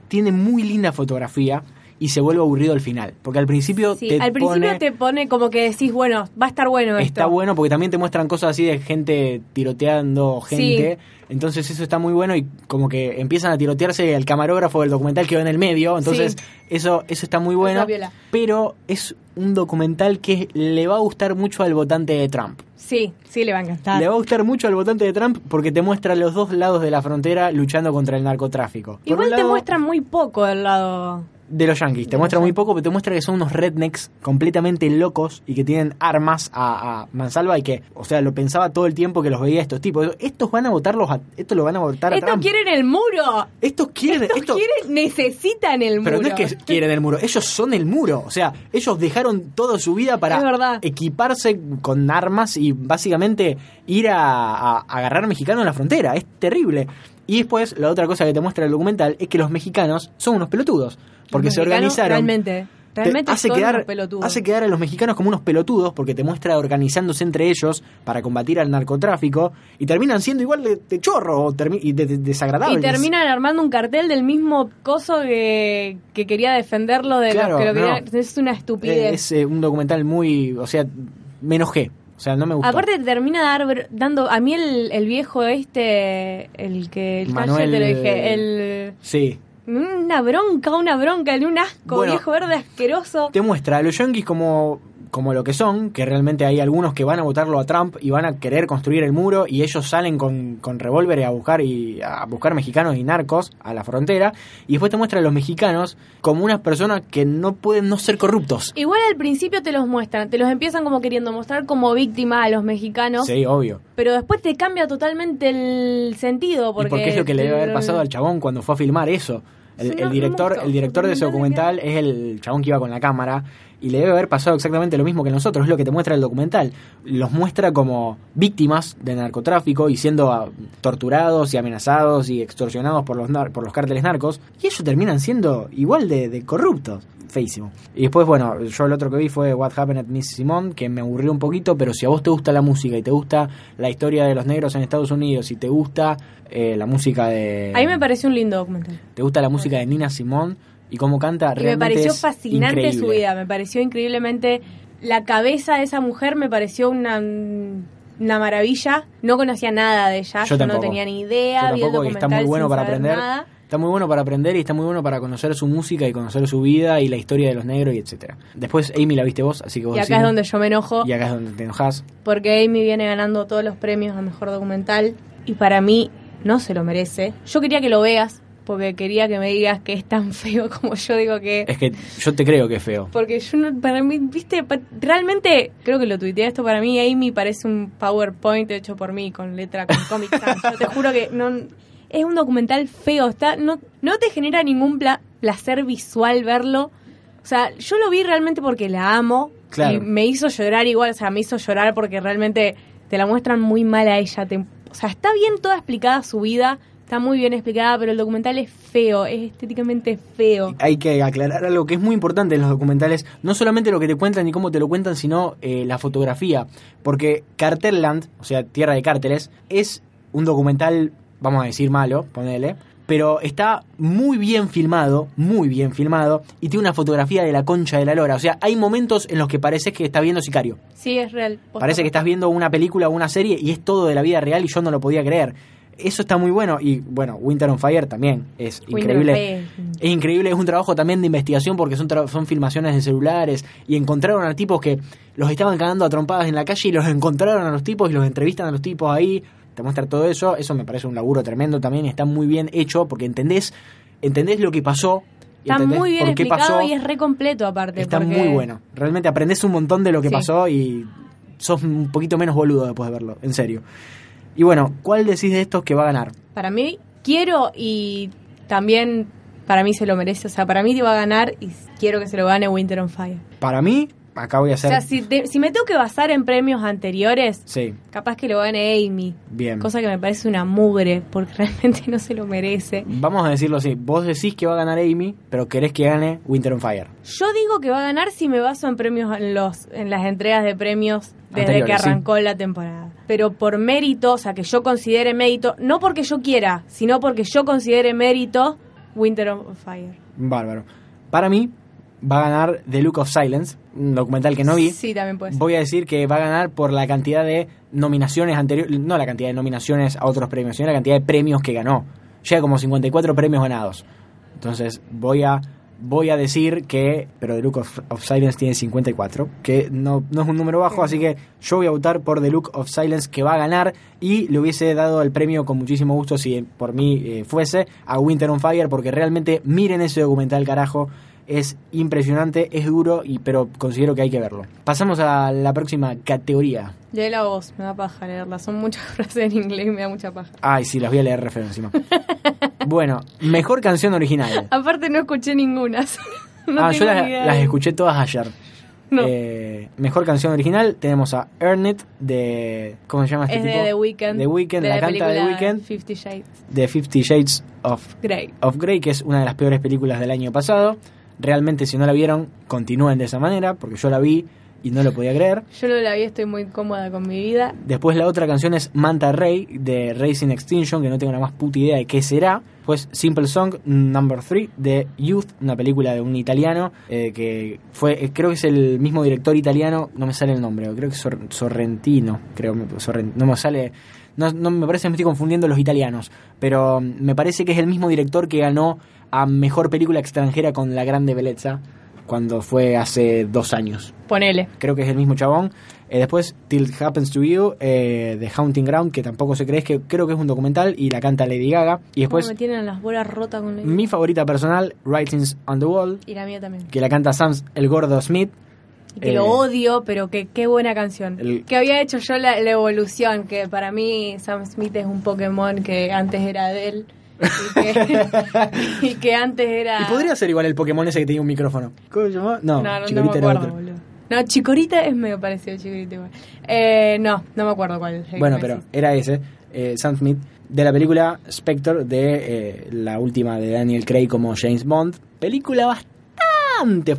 tiene muy linda fotografía y se vuelve aburrido al final. Porque al principio Sí, te al principio pone- te pone como que decís, bueno, va a estar bueno esto. Está bueno porque también te muestran cosas así de gente tiroteando gente. Entonces eso está muy bueno y como que empiezan a tirotearse el camarógrafo del documental que va en el medio. Entonces Sí. eso, eso está muy bueno. Pero es un documental que le va a gustar mucho al votante de Trump. Sí, sí le va a encantar. Le va a gustar mucho al votante de Trump porque te muestra los dos lados de la frontera luchando contra el narcotráfico. Igual te lado, muestran muy poco del lado... de los yankees. Te muestra muy poco, pero te muestra que son unos rednecks completamente locos y que tienen armas a, a mansalva y que, o sea, lo pensaba todo el tiempo que los veía estos tipos. Estos van a votarlos a, esto lo van a votar a Estos Trump. quieren el muro. Estos quieren, Estos esto- quieren, necesitan el pero muro. no es que quieren el muro, ellos son el muro. O sea, ellos dejaron toda su vida para equiparse con armas y básicamente ir a, a- a agarrar mexicanos en la frontera. Es terrible. Y después, la otra cosa que te muestra el documental es que los mexicanos son unos pelotudos. Porque se organizaron. Realmente, te realmente hace quedar, hace quedar a los mexicanos como unos pelotudos porque te muestra organizándose entre ellos para combatir al narcotráfico y terminan siendo igual de, de chorro o y de, de- desagradables. Y terminan armando un cartel del mismo coso que, que quería defenderlo de Claro, los que lo no. querían. Es una estupidez. Es eh, un documental muy. O sea, me enojé. O sea, no me gustó. Aparte te termina dar, dando... A mí el, el viejo este, el que... El Manuel- te lo dije, el... Sí. Una bronca, una bronca, un asco, Bueno, viejo verde asqueroso. Te muestra a los yankees como, como lo que son, que realmente hay algunos que van a votarlo a Trump y van a querer construir el muro y ellos salen con, con revólveres a buscar y a buscar mexicanos y narcos a la frontera. Y después te muestra a los mexicanos como unas personas que no pueden no ser corruptos. Igual al principio te los muestran, te los empiezan como queriendo mostrar como víctima a los mexicanos, Sí, obvio. pero después te cambia totalmente el sentido. Porque y porque es lo que le debe haber pasado al chabón cuando fue a filmar eso. El, Sí, el no- director, el director de ese documental es el chabón que iba con la cámara y le debe haber pasado exactamente lo mismo que nosotros, es lo que te muestra el documental. Los muestra como víctimas de narcotráfico y siendo torturados y amenazados y extorsionados por los nar- por los cárteles narcos y ellos terminan siendo igual de, de corruptos. Feísimo. Y después, bueno, yo el otro que vi fue What Happened at Miss Simone, que me aburrió un poquito, pero si a vos te gusta la música y te gusta la historia de los negros en Estados Unidos y te gusta eh, la música de... A mí me pareció un lindo documental. ¿Te gusta la música de Nina Simone y cómo canta? Y me pareció es fascinante increíble. su vida, me pareció increíblemente... La cabeza de esa mujer me pareció una, una maravilla. No conocía nada de ella, Yo yo, no tenía ni idea. Yo vi el tampoco, y está muy bueno para aprender. nada. Está muy bueno para aprender y está muy bueno para conocer su música y conocer su vida y la historia de los negros y etcétera. Después Amy la viste vos, así que vos Y acá es donde yo me enojo. Y acá es donde te enojas. Porque Amy viene ganando todos los premios a mejor documental y para mí no se lo merece. Yo quería que lo veas porque quería que me digas que es tan feo como yo digo que Es que yo te creo que es feo. porque yo no, para mí, viste, realmente creo que lo tuiteé esto para mí Amy parece un PowerPoint hecho por mí con letra con Comic Sans. Yo te juro que no es un documental feo, está no no te genera ningún pla- placer visual verlo. O sea, yo lo vi realmente porque la amo Claro. y me hizo llorar igual, o sea, me hizo llorar porque realmente te la muestran muy mal a ella. te- o sea, está bien toda explicada su vida, está muy bien explicada, pero el documental es feo, es estéticamente feo. Hay que aclarar algo que es muy importante en los documentales, no solamente lo que te cuentan y cómo te lo cuentan, sino eh, la fotografía. Porque Carterland, o sea, Tierra de Cárteles, es un documental, vamos a decir malo, ponele, pero está muy bien filmado, muy bien filmado, y tiene una fotografía de la concha de la lora. O sea, hay momentos en los que parece que estás viendo Sicario. Sí, es real. Parece que estás viendo una película o una serie y es todo de la vida real y yo no lo podía creer. Eso está muy bueno y bueno, Winter on Fire también es Winter increíble. Es increíble, es un trabajo también de investigación porque son, son filmaciones de celulares y encontraron a tipos que los estaban cagando a trompadas en la calle y los encontraron a los tipos y los entrevistan a los tipos ahí. Te muestra todo eso, eso me parece un laburo tremendo también está muy bien hecho porque entendés, entendés lo que pasó. Está muy bien explicado pasó. y es re completo aparte. Está porque- muy bueno. Realmente aprendes un montón de lo que Sí. pasó y sos un poquito menos boludo después de verlo, en serio. Y bueno, ¿cuál decís de estos que va a ganar? Para mí, quiero y también para mí se lo merece. O sea, para mí te va a ganar y quiero que se lo gane Winter on Fire. Para mí, acá voy a O hacer... sea, si, te- si me tengo que basar en premios anteriores, Sí, capaz que lo gane Amy. bien. Cosa que me parece una mugre, porque realmente no se lo merece. Vamos a decirlo así, vos decís que va a ganar Amy, pero querés que gane Winter on Fire. Yo digo que va a ganar si me baso en premios en los en las entregas de premios desde Anteriores, que arrancó la temporada. Pero por mérito, o sea, que yo considere mérito, no porque yo quiera, sino porque yo considere mérito Winter on Fire. Bárbaro. Para mí, va a ganar The Look of Silence, un documental que no vi. Sí, también puede ser. Voy a decir que va a ganar por la cantidad de nominaciones anteriores, no la cantidad de nominaciones a otros premios, sino la cantidad de premios que ganó. Llega como 54 premios ganados. Entonces voy a voy a decir que, pero The Look of, of Silence tiene 54, que no, no es un número bajo, así que yo voy a votar por The Look of Silence que va a ganar y le hubiese dado el premio con muchísimo gusto si por mí eh, fuese a Winter on Fire, porque realmente miren ese documental carajo. Es impresionante, es duro, y, pero considero que hay que verlo. Pasamos a la próxima categoría. Lee la voz, me da paja leerla. Son muchas frases en inglés y me da mucha paja. Ay, sí, las voy a leer re feo encima. bueno, mejor canción original. Aparte no escuché ninguna. no ah, yo tengo las, ni idea. las escuché todas ayer. No. Eh, mejor canción original tenemos a Earn It de. ¿Cómo se llama este es tipo? de The Weeknd. The Weeknd, de la, canta The Weeknd Fifty Shades de Fifty Shades of, Grey. of Grey, que es una de las peores películas del año pasado. Realmente, si no la vieron, continúen de esa manera, porque yo la vi y no lo podía creer. Yo lo la vi, estoy muy cómoda con mi vida. Después la otra canción es Manta Ray de Racing Extinction, que no tengo la más puta idea de qué será. Pues Simple Song Number 3 de Youth, una película de un italiano eh, que fue, eh, creo que es el mismo director italiano, no me sale el nombre, creo que es Sor- Sorrentino, creo, me- Sorren- no me sale, no, no me parece que me estoy confundiendo los italianos, pero mm, me parece que es el mismo director que ganó a Mejor Película Extranjera con La Grande Bellezza cuando fue hace dos años Ponele. creo que es el mismo chabón. Eh, después, Till It Happens to You, eh, de Haunting Ground, que tampoco se cree, es que creo que es un documental y la canta Lady Gaga. Y ¿Cómo después, me tienen las bolas rotas con el... mi favorita personal, Writings on the Wall, Y la mía también. que la canta Sam el Gordo Smith. Y que Eh, lo odio, pero que qué buena canción. el- Que había hecho yo la, la evolución, que para mí Sam Smith es un Pokémon que antes era de él. Y que, y que antes era... Y podría ser igual el Pokémon ese que tenía un micrófono. ¿Cómo se llamaba? No, No, no, no me era acuerdo, otro. boludo. No, Chikorita es medio parecido a Chikorita igual. Eh, no, no me acuerdo cuál. es Bueno, pero decís. era ese, eh, Sam Smith, de la película Spectre, de eh, la última de Daniel Craig como James Bond. Película bastante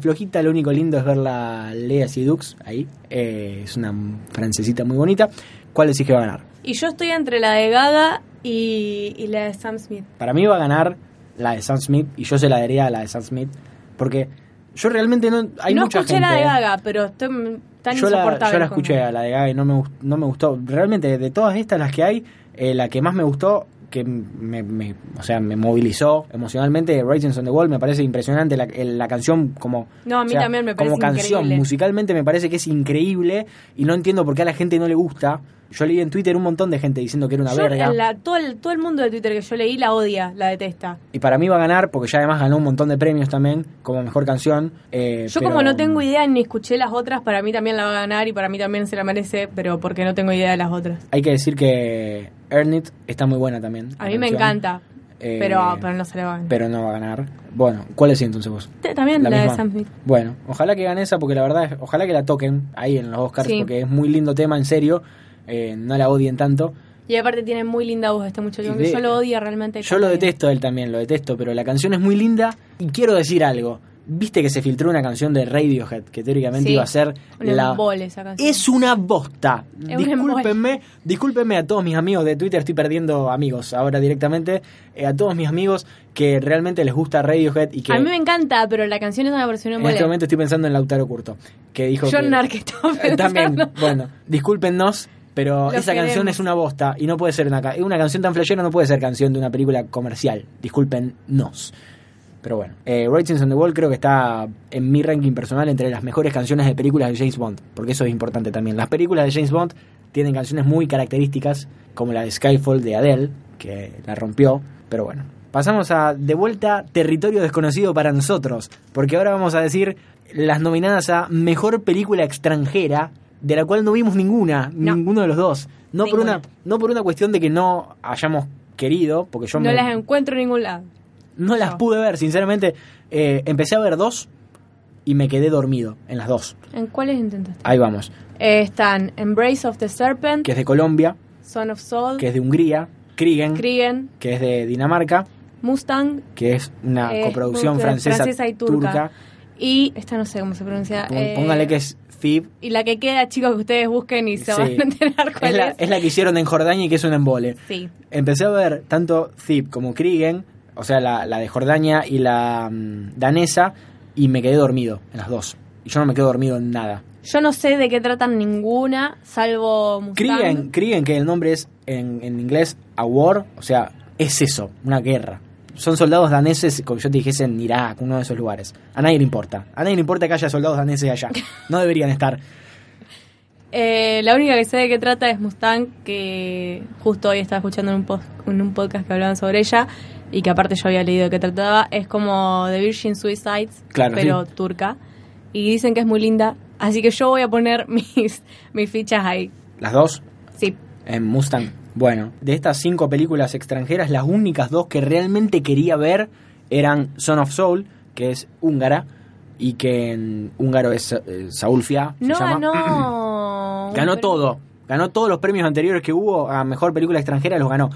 flojita, lo único lindo es ver la Lea Dux ahí. Eh, es una francesita muy bonita. ¿Cuál decís que va a ganar? Y yo estoy entre la de Gaga y, y la de Sam Smith. Para mí va a ganar la de Sam Smith y yo se la daría a la de Sam Smith porque yo realmente no... Hay no mucha escuché gente, la de eh. Gaga, pero estoy tan yo la, insoportable. yo la escuché a la de Gaga y no me, no me gustó. Realmente, de todas estas, las que hay, eh, la que más me gustó, que me, me- o sea, me movilizó emocionalmente. Writings on the Wall me parece impresionante la, la canción como No, a mí o sea, también me parece como canción musicalmente me parece que es increíble y no entiendo por qué a la gente no le gusta. Yo leí en Twitter un montón de gente diciendo que era una Yo, verga. la- todo, el, todo el mundo de Twitter que yo leí la odia, la detesta. Y para mí va a ganar porque ya además ganó un montón de premios también como mejor canción. eh, Yo pero- como no tengo idea ni escuché las otras, para mí también la va a ganar y para mí también se la merece, pero porque no tengo idea de las otras. Hay que decir que Earn It está muy buena también. A la mí me canción. encanta, Eh, pero, pero no se la va a ganar. pero no va a ganar. Bueno, ¿cuál es entonces vos? También la, de misma. Sam Smith. Bueno, ojalá que gane esa porque la verdad ojalá que la toquen ahí en los Oscars Sí. porque es muy lindo tema, en serio. Eh, no la odien tanto. Y aparte tiene muy linda voz este muchacho, de- yo lo odio realmente. Yo lo bien. detesto él también, lo detesto, pero la canción es muy linda y quiero decir algo. Viste que se filtró una canción de Radiohead que teóricamente Sí, iba a ser Un la embole esa canción. Es una bosta. Es un discúlpenme, discúlpenme a todos mis amigos de Twitter, estoy perdiendo amigos ahora directamente. eh, a todos mis amigos que realmente les gusta Radiohead y que A mí me encanta, pero la canción es una versión en este momento estoy pensando en Lautaro Curto, que dijo Yo que también, bueno, discúlpennos, pero Los esa canción es una bosta y no puede ser una, una canción tan flashera, no puede ser canción de una película comercial. Discúlpennos. Pero bueno, eh, Ratings on the Wall creo que está en mi ranking personal entre las mejores canciones de películas de James Bond, porque eso es importante también. Las películas de James Bond tienen canciones muy características, como la de Skyfall de Adele, que la rompió, pero bueno. Pasamos a de vuelta territorio desconocido para nosotros, porque ahora vamos a decir las nominadas a mejor película extranjera, de la cual no vimos ninguna, No. ninguno de los dos. No por una no por una cuestión de que no hayamos querido, porque yo No me- las encuentro en ningún lado. no las pude ver, sinceramente. Eh, empecé a ver dos y me quedé dormido en las dos. ¿En cuáles intentaste? Ahí vamos. Eh, están Embrace of the Serpent, Que es de Colombia, Son of Soul, que es de Hungría, Kriegen, Kriegen, que es de Dinamarca, Mustang, que es una eh, coproducción Mustang, francesa, y turca. Y esta no sé cómo se pronuncia. Póngale que es Thief. Y la que queda, chicos, que ustedes busquen y se Sí. van a enterar cuál Es la, es. es la que hicieron en Jordania y que es un embole. Sí. Empecé a ver tanto Thief como Kriegen, o sea, la, la de Jordania y la mm, danesa, y me quedé dormido en las dos. Y yo no me quedo dormido en nada. Yo no sé de qué tratan ninguna, salvo. Kriegen, Kriegen, que el nombre es en, en inglés a war, o sea, es eso, una guerra. Son soldados daneses, como yo te dijese, en Irak, uno de esos lugares. A nadie le importa. A nadie le importa que haya soldados daneses allá. No deberían estar. Eh, la única que sé de qué trata es Mustang, que justo hoy estaba escuchando en un, post- en un podcast que hablaban sobre ella y que aparte yo había leído de qué trataba. Es como The Virgin Suicides, Claro, pero sí. turca. Y dicen que es muy linda, así que yo voy a poner mis, mis fichas ahí. Las dos Sí, en Mustang. Bueno, de estas cinco películas extranjeras, las únicas dos que realmente quería ver eran Son of Soul, que es húngara, y que en húngaro es eh, Saúl Fia. se no llama. ganó. Todo. Ganó todos los premios anteriores que hubo a mejor película extranjera, los ganó.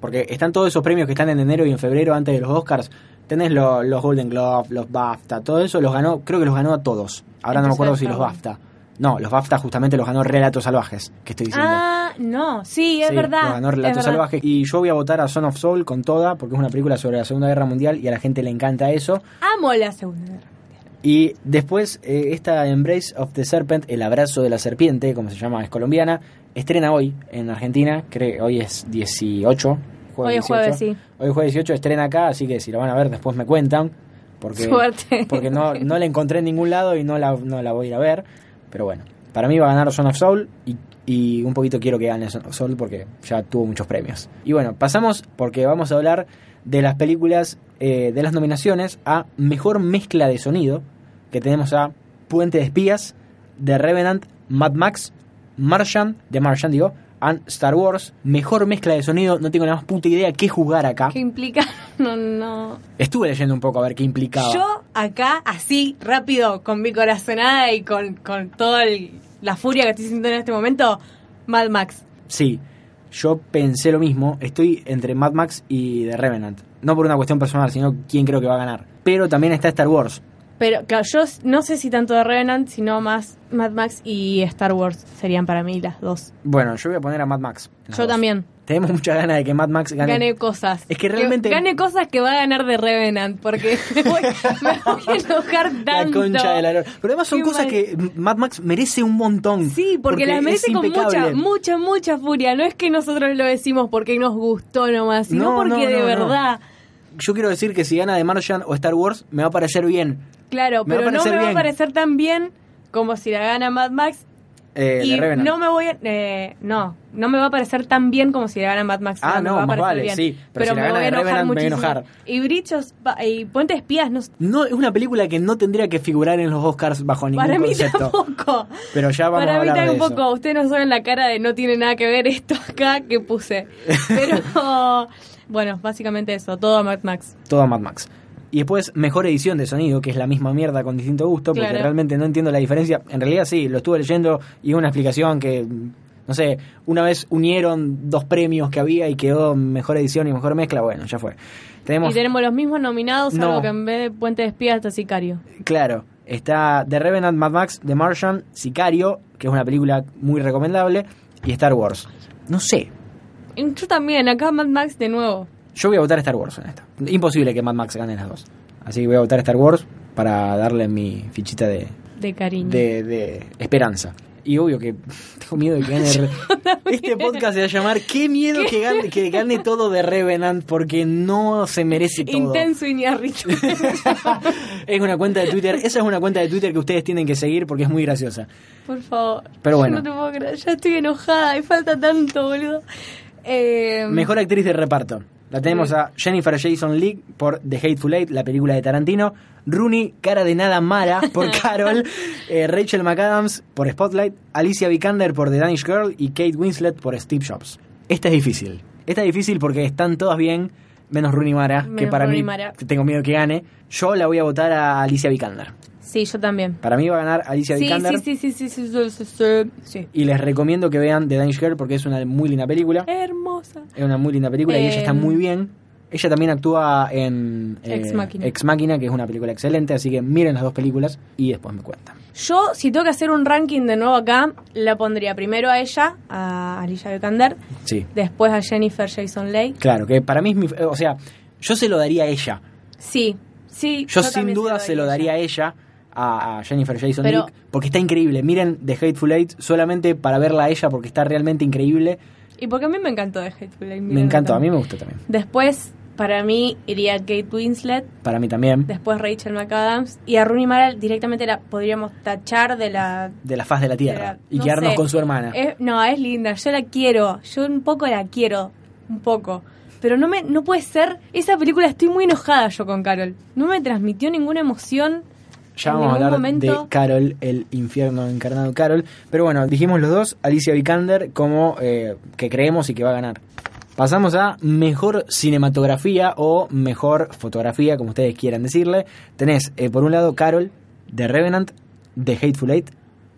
Porque están todos esos premios que están en enero y en febrero antes de los Oscars. Tenés lo- los Golden Globe, los BAFTA, todo eso los ganó, creo que los ganó a todos. Ahora no me acuerdo si los BAFTA. No, los BAFTA justamente los ganó Relatos Salvajes, que estoy diciendo. Ah, no, sí, es Sí, verdad. Los ganó Relatos. Salvajes. Y yo voy a votar a Son of Soul con toda, porque es una película sobre la Segunda Guerra Mundial y a la gente le encanta eso. Amo la segunda guerra. Y después, eh, esta Embrace of the Serpent, el abrazo de la serpiente, como se llama, es colombiana, estrena hoy en Argentina, creo hoy es 18. Hoy es jueves, sí. Hoy es jueves 18, estrena acá, así que si lo van a ver después me cuentan. Porque, Suerte. Porque no, no la encontré en ningún lado y no la, no la voy a ir a ver. Pero bueno, para mí va a ganar Son of Soul y, un poquito quiero que gane Son of Soul porque ya tuvo muchos premios. Y bueno, pasamos porque vamos a hablar de las películas, eh, de las nominaciones a Mejor Mezcla de Sonido, que tenemos a Puente de Espías, The Revenant, Mad Max, Martian, The Martian digo, and Star Wars. Mejor mezcla de sonido, no tengo la más puta idea qué jugar acá. ¿Qué implica? No, no. Estuve leyendo un poco a ver qué implicaba. Yo acá, así, rápido, con mi corazonada y con, con toda la furia que estoy sintiendo en este momento, Mad Max. Sí, yo pensé lo mismo. Estoy entre Mad Max y The Revenant. No por una cuestión personal, sino quién creo que va a ganar. Pero también está Star Wars. Pero claro, yo no sé si tanto de Revenant, sino más Mad Max y Star Wars serían para mí las dos. Bueno, yo voy a poner a Mad Max. Yo dos. también. Tenemos mucha ganas de que Mad Max gane. Gane cosas. Es que realmente- gane cosas que va a ganar de Revenant, porque me voy, me voy a enojar la tanto. concha de la. Pero además son Qué cosas mal. que Mad Max merece un montón. Sí, porque, las merece con mucha, impecable. mucha, mucha furia. No es que nosotros lo decimos porque nos gustó nomás, sino No, porque no, de no, verdad. Yo quiero decir que si gana The Martian o Star Wars, me va a parecer bien. Claro, Me va pero no me va a parecer tan bien como si la gana Mad Max. Eh, y no me voy a. eh, no, no me va a parecer tan bien como si la gana Mad Max. Ah, me no, va a más vale, bien. sí, pero Pero, si la me gana voy a enojar me voy a enojar. Y Brichos y Puente de Espías, no, No, es una película que no tendría que figurar en los Oscars bajo ningún para mí concepto. tampoco. Pero ya vamos Para a mí hablar de eso. tampoco. Ustedes no saben la cara de no tiene nada que ver esto acá que puse. Pero bueno, básicamente eso. Todo a Mad Max. Todo a Mad Max. Y después, mejor edición de sonido, que es la misma mierda con distinto gusto, porque Claro. realmente no entiendo la diferencia. En realidad sí, lo estuve leyendo y una explicación que, no sé, una vez unieron dos premios que había y quedó mejor edición y mejor mezcla. Bueno, ya fue. Tenemos, Y tenemos los mismos nominados, No. salvo que en vez de Puente de Espías está Sicario. claro, está The Revenant, Mad Max, The Martian, Sicario, que es una película muy recomendable, y Star Wars. No sé, Yo también, acá Mad Max de nuevo. Yo voy a votar Star Wars en esta. Imposible que Mad Max gane las dos. Así que voy a votar Star Wars para darle mi fichita de, De cariño. de, de esperanza. Y obvio que tengo miedo de que gane. este podcast se va a llamar ¿Qué miedo que gane, que gane todo de Revenant? Porque no se merece todo. Intenso Iñárritu. Es una cuenta de Twitter. Esa es una cuenta de Twitter que ustedes tienen que seguir porque es muy graciosa. Por favor. Pero Yo bueno. no te puedo creer. Ya estoy enojada y falta tanto, boludo. Eh, Mejor actriz de reparto. La tenemos a Jennifer Jason Leigh por The Hateful Eight, la película de Tarantino. Rooney, cara de nada mala por Carol. Eh, Rachel McAdams por Spotlight. Alicia Vikander por The Danish Girl. Y Kate Winslet por Steve Jobs. Esta es difícil. Esta es difícil porque están todas bien, menos Rooney Mara, que para Rooney mí Mara. tengo miedo que gane. Yo la voy a votar a Alicia Vikander. Sí, yo también. Para mí va a ganar Alicia Sí, Vikander. sí, sí, sí, sí, sí, sí. Y les recomiendo que vean The Danish Girl porque es una muy linda película. Hermosa. Es una muy linda película y ella está muy bien. Ella también actúa en eh, Ex Machina, que es una película excelente, así que miren las dos películas y después me cuentan. Yo, si tengo que hacer un ranking de nuevo acá, la pondría primero a ella, a Alicia Vikander, Sí, después a Jennifer Jason Leigh. claro, que para mí es mi... O sea, yo se lo daría a ella. Sí, sí. Yo, sin duda se lo daría a ella, a, Jennifer Jason Pero- Leigh, porque está increíble. Miren The Hateful Eight solamente para verla a ella porque está realmente increíble. Y porque a mí me encantó de Hateful Eight. Me encantó, a mí me gustó también. Después, para mí, iría Kate Winslet, Para mí también. después Rachel McAdams, y a Rooney Mara directamente la podríamos tachar de la... De la faz de la de tierra. la- y no quedarnos sé. con su hermana. Es- no, es linda, yo la quiero, yo un poco la quiero, un poco. Pero no me no puede ser, esa película estoy muy enojada yo con Carol. No me transmitió ninguna emoción. Ya vamos a hablar momento. de Carol, el infierno encarnado Carol. Pero bueno, dijimos los dos, Alicia Vikander como eh, que creemos y que va a ganar. Pasamos a mejor cinematografía o mejor fotografía, como ustedes quieran decirle. Tenés eh, por un lado Carol, The Revenant, The Hateful Eight,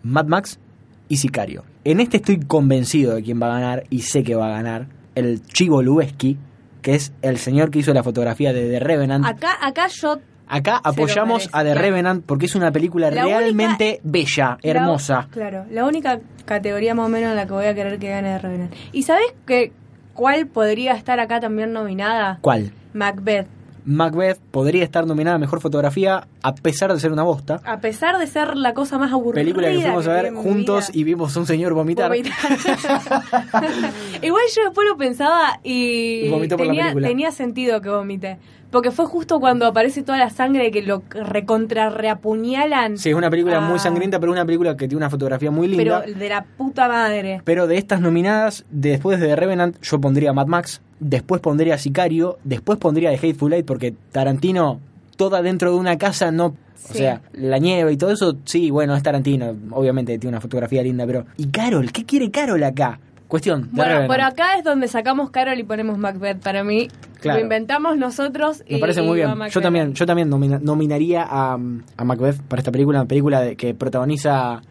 Mad Max y Sicario. En este estoy convencido de quién va a ganar y sé que va a ganar el Chivo Lubeski, que es el señor que hizo la fotografía de The Revenant. Acá acá yo Acá apoyamos a The. Revenant porque es una película La realmente bella, la- hermosa. claro, la única categoría más o menos en la que voy a querer que gane de Revenant. ¿Y sabes que cuál podría estar acá también nominada? ¿Cuál? Macbeth. Macbeth podría estar nominada a mejor fotografía a pesar de ser una bosta. A pesar de ser la cosa más aburrida Película que fuimos a ver juntos vida. y vimos a un señor vomitar. Vomitar. Igual yo después lo pensaba y la tenía, tenía sentido que vomite. Porque fue justo cuando aparece toda la sangre que lo recontra reapuñalan. Sí, es una película Ah. muy sangrienta, pero es una película que tiene una fotografía muy linda. Pero de la puta madre. Pero de estas nominadas, después de The Revenant, yo pondría Mad Max, después pondría Sicario, después pondría The Hateful Eight, porque Tarantino, toda dentro de una casa, no. O sea, la nieve y todo eso, sí, bueno, es Tarantino, obviamente tiene una fotografía linda, pero. ¿Y Carol? ¿Qué quiere Carol acá? Cuestión. Bueno, por acá es donde sacamos Carol y ponemos Macbeth para mí. Claro. Lo inventamos nosotros y Me parece muy bien. Yo también, yo también nomina- nominaría a, a Macbeth para esta película, una película de- que protagoniza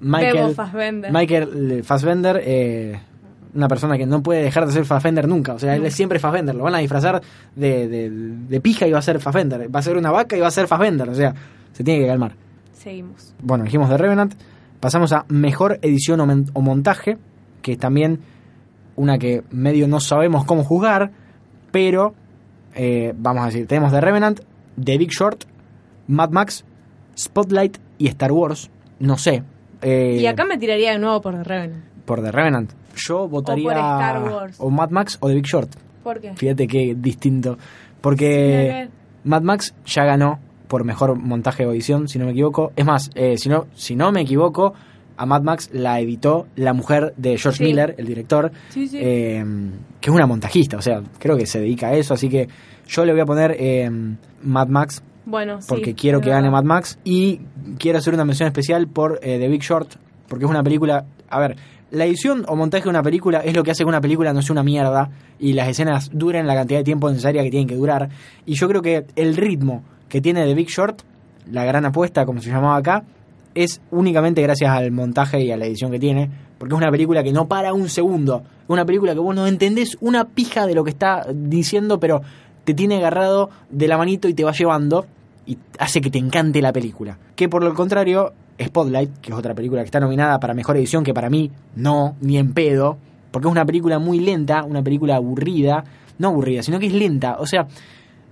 Bebo Michael Fassbender. Michael Fassbender, eh, una persona que no puede dejar de ser Fassbender nunca. O sea, él es siempre Fassbender. Lo van a disfrazar de, de, de pija y va a ser Fassbender. Va a ser una vaca y va a ser Fassbender. O sea, se tiene que calmar. Seguimos. Bueno, dijimos de Revenant. Pasamos a mejor edición o, montaje, que también una que medio no sabemos cómo juzgar, pero eh, vamos a decir, tenemos The Revenant, The Big Short, Mad Max, Spotlight y Star Wars. No sé. eh, Y acá me tiraría de nuevo por The Revenant. por The Revenant. Yo votaría Star Wars. o Mad Max o The Big Short. ¿Por qué? Fíjate qué distinto. Porque. Mad Max ya ganó por mejor montaje o edición, si no me equivoco. Es más, eh, si, no, si no me equivoco, a Mad Max la editó la mujer de George Sí. Miller, el director, Sí, sí. eh, que es una montajista, o sea, creo que se dedica a eso, así que yo le voy a poner eh, Mad Max bueno, sí. porque quiero que gane verdad. Mad Max y quiero hacer una mención especial por eh, The Big Short, porque es una película, a ver, la edición o montaje de una película es lo que hace que una película no sea una mierda y las escenas duren la cantidad de tiempo necesaria que tienen que durar y yo creo que el ritmo que tiene The Big Short, la gran apuesta como se llamaba acá, es únicamente gracias al montaje y a la edición que tiene, porque es una película que no para un segundo, es una película que vos no entendés una pija de lo que está diciendo, pero te tiene agarrado de la manito y te va llevando y hace que te encante la película. Que por lo contrario, Spotlight, que es otra película que está nominada para mejor edición, que para mí no, ni en pedo, porque es una película muy lenta, una película aburrida, no aburrida, sino que es lenta. O sea,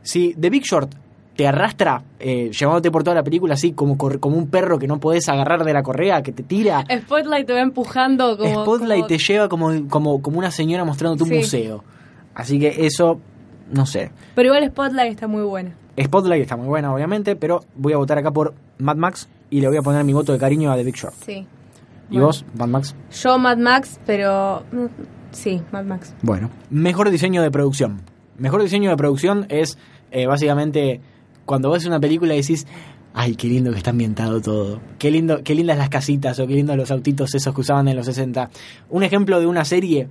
si The Big Short te arrastra eh, llevándote por toda la película así como, como un perro que no podés agarrar de la correa, que te tira, Spotlight te va empujando como... Spotlight como- te lleva como, como, como una señora mostrándote un Sí. museo. Así que eso, no sé. Pero igual Spotlight está muy buena. Spotlight está muy buena, obviamente, pero voy a votar acá por Mad Max y le voy a poner mi voto de cariño a The Big Short. Sí. ¿Y Bueno. vos, Mad Max? Yo Mad Max, pero... mm, Sí, Mad Max. Bueno. Mejor diseño de producción. Mejor diseño de producción es eh, básicamente cuando ves una película y decís, ay, qué lindo que está ambientado todo. Qué lindo, qué lindas las casitas o qué lindos los autitos esos que usaban en los 60. Un ejemplo de una serie,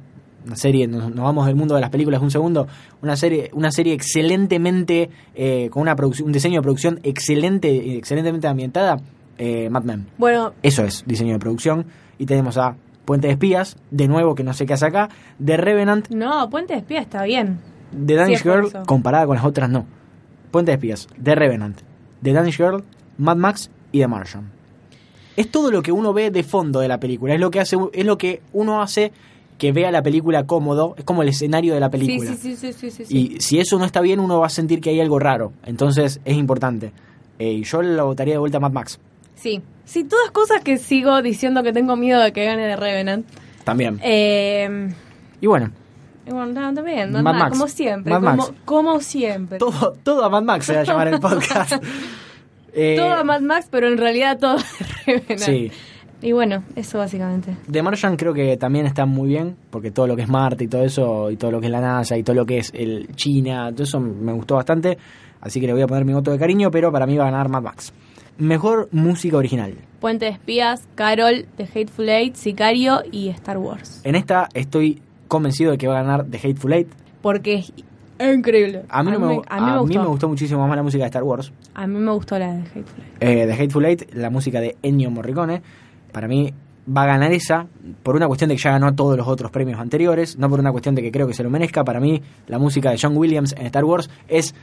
una serie, nos, nos vamos del mundo de las películas un segundo, una serie, una serie excelentemente, eh, con una producción, un diseño de producción excelente, excelentemente ambientada, eh, Mad Men. Bueno, Eso es diseño de producción. Y tenemos a Puente de Espías, de nuevo que no sé qué hace acá, de Revenant, no, Puente de Espía está bien. The Danish Sí, Girl, eso. comparada con las otras, no. Puente de Espías, The Revenant, The Danish Girl, Mad Max y The Martian. Es todo lo que uno ve de fondo de la película, es lo que hace, es lo que uno hace que vea la película cómodo, es como el escenario de la película. sí, sí, sí, sí, sí, sí. Y si eso no está bien, uno va a sentir que hay algo raro. Entonces es importante. Eh, y yo lo votaría de vuelta a Mad Max. Sí. Sí, todas cosas que sigo diciendo que tengo miedo de que gane de Revenant. También. Eh, Y bueno, y bueno, no, también, Mad normal, Max. como siempre. Mad como, Max. como siempre. todo, todo a Mad Max se va a llamar el podcast. Eh, Todo a Mad Max, pero en realidad todo de Revenant. Sí. Y bueno, eso básicamente. The Martian creo que también está muy bien, porque todo lo que es Marte y todo eso, y todo lo que es la NASA y todo lo que es el China, todo eso me gustó bastante, así que le voy a poner mi voto de cariño, pero para mí va a ganar Mad Max. Mejor música original. Puente de Espías, Carol, The Hateful Eight, Sicario y Star Wars. En esta estoy convencido de que va a ganar The Hateful Eight. Porque es increíble. A mí, me, a mí me gustó. gustó muchísimo más la música de Star Wars. A mí me gustó la de Hateful Eight. Eh, The Hateful Eight, la música de Ennio Morricone, para mí va a ganar esa por una cuestión de que ya ganó todos los otros premios anteriores, no por una cuestión de que creo que se lo merezca. Para mí, la música de John Williams en Star Wars es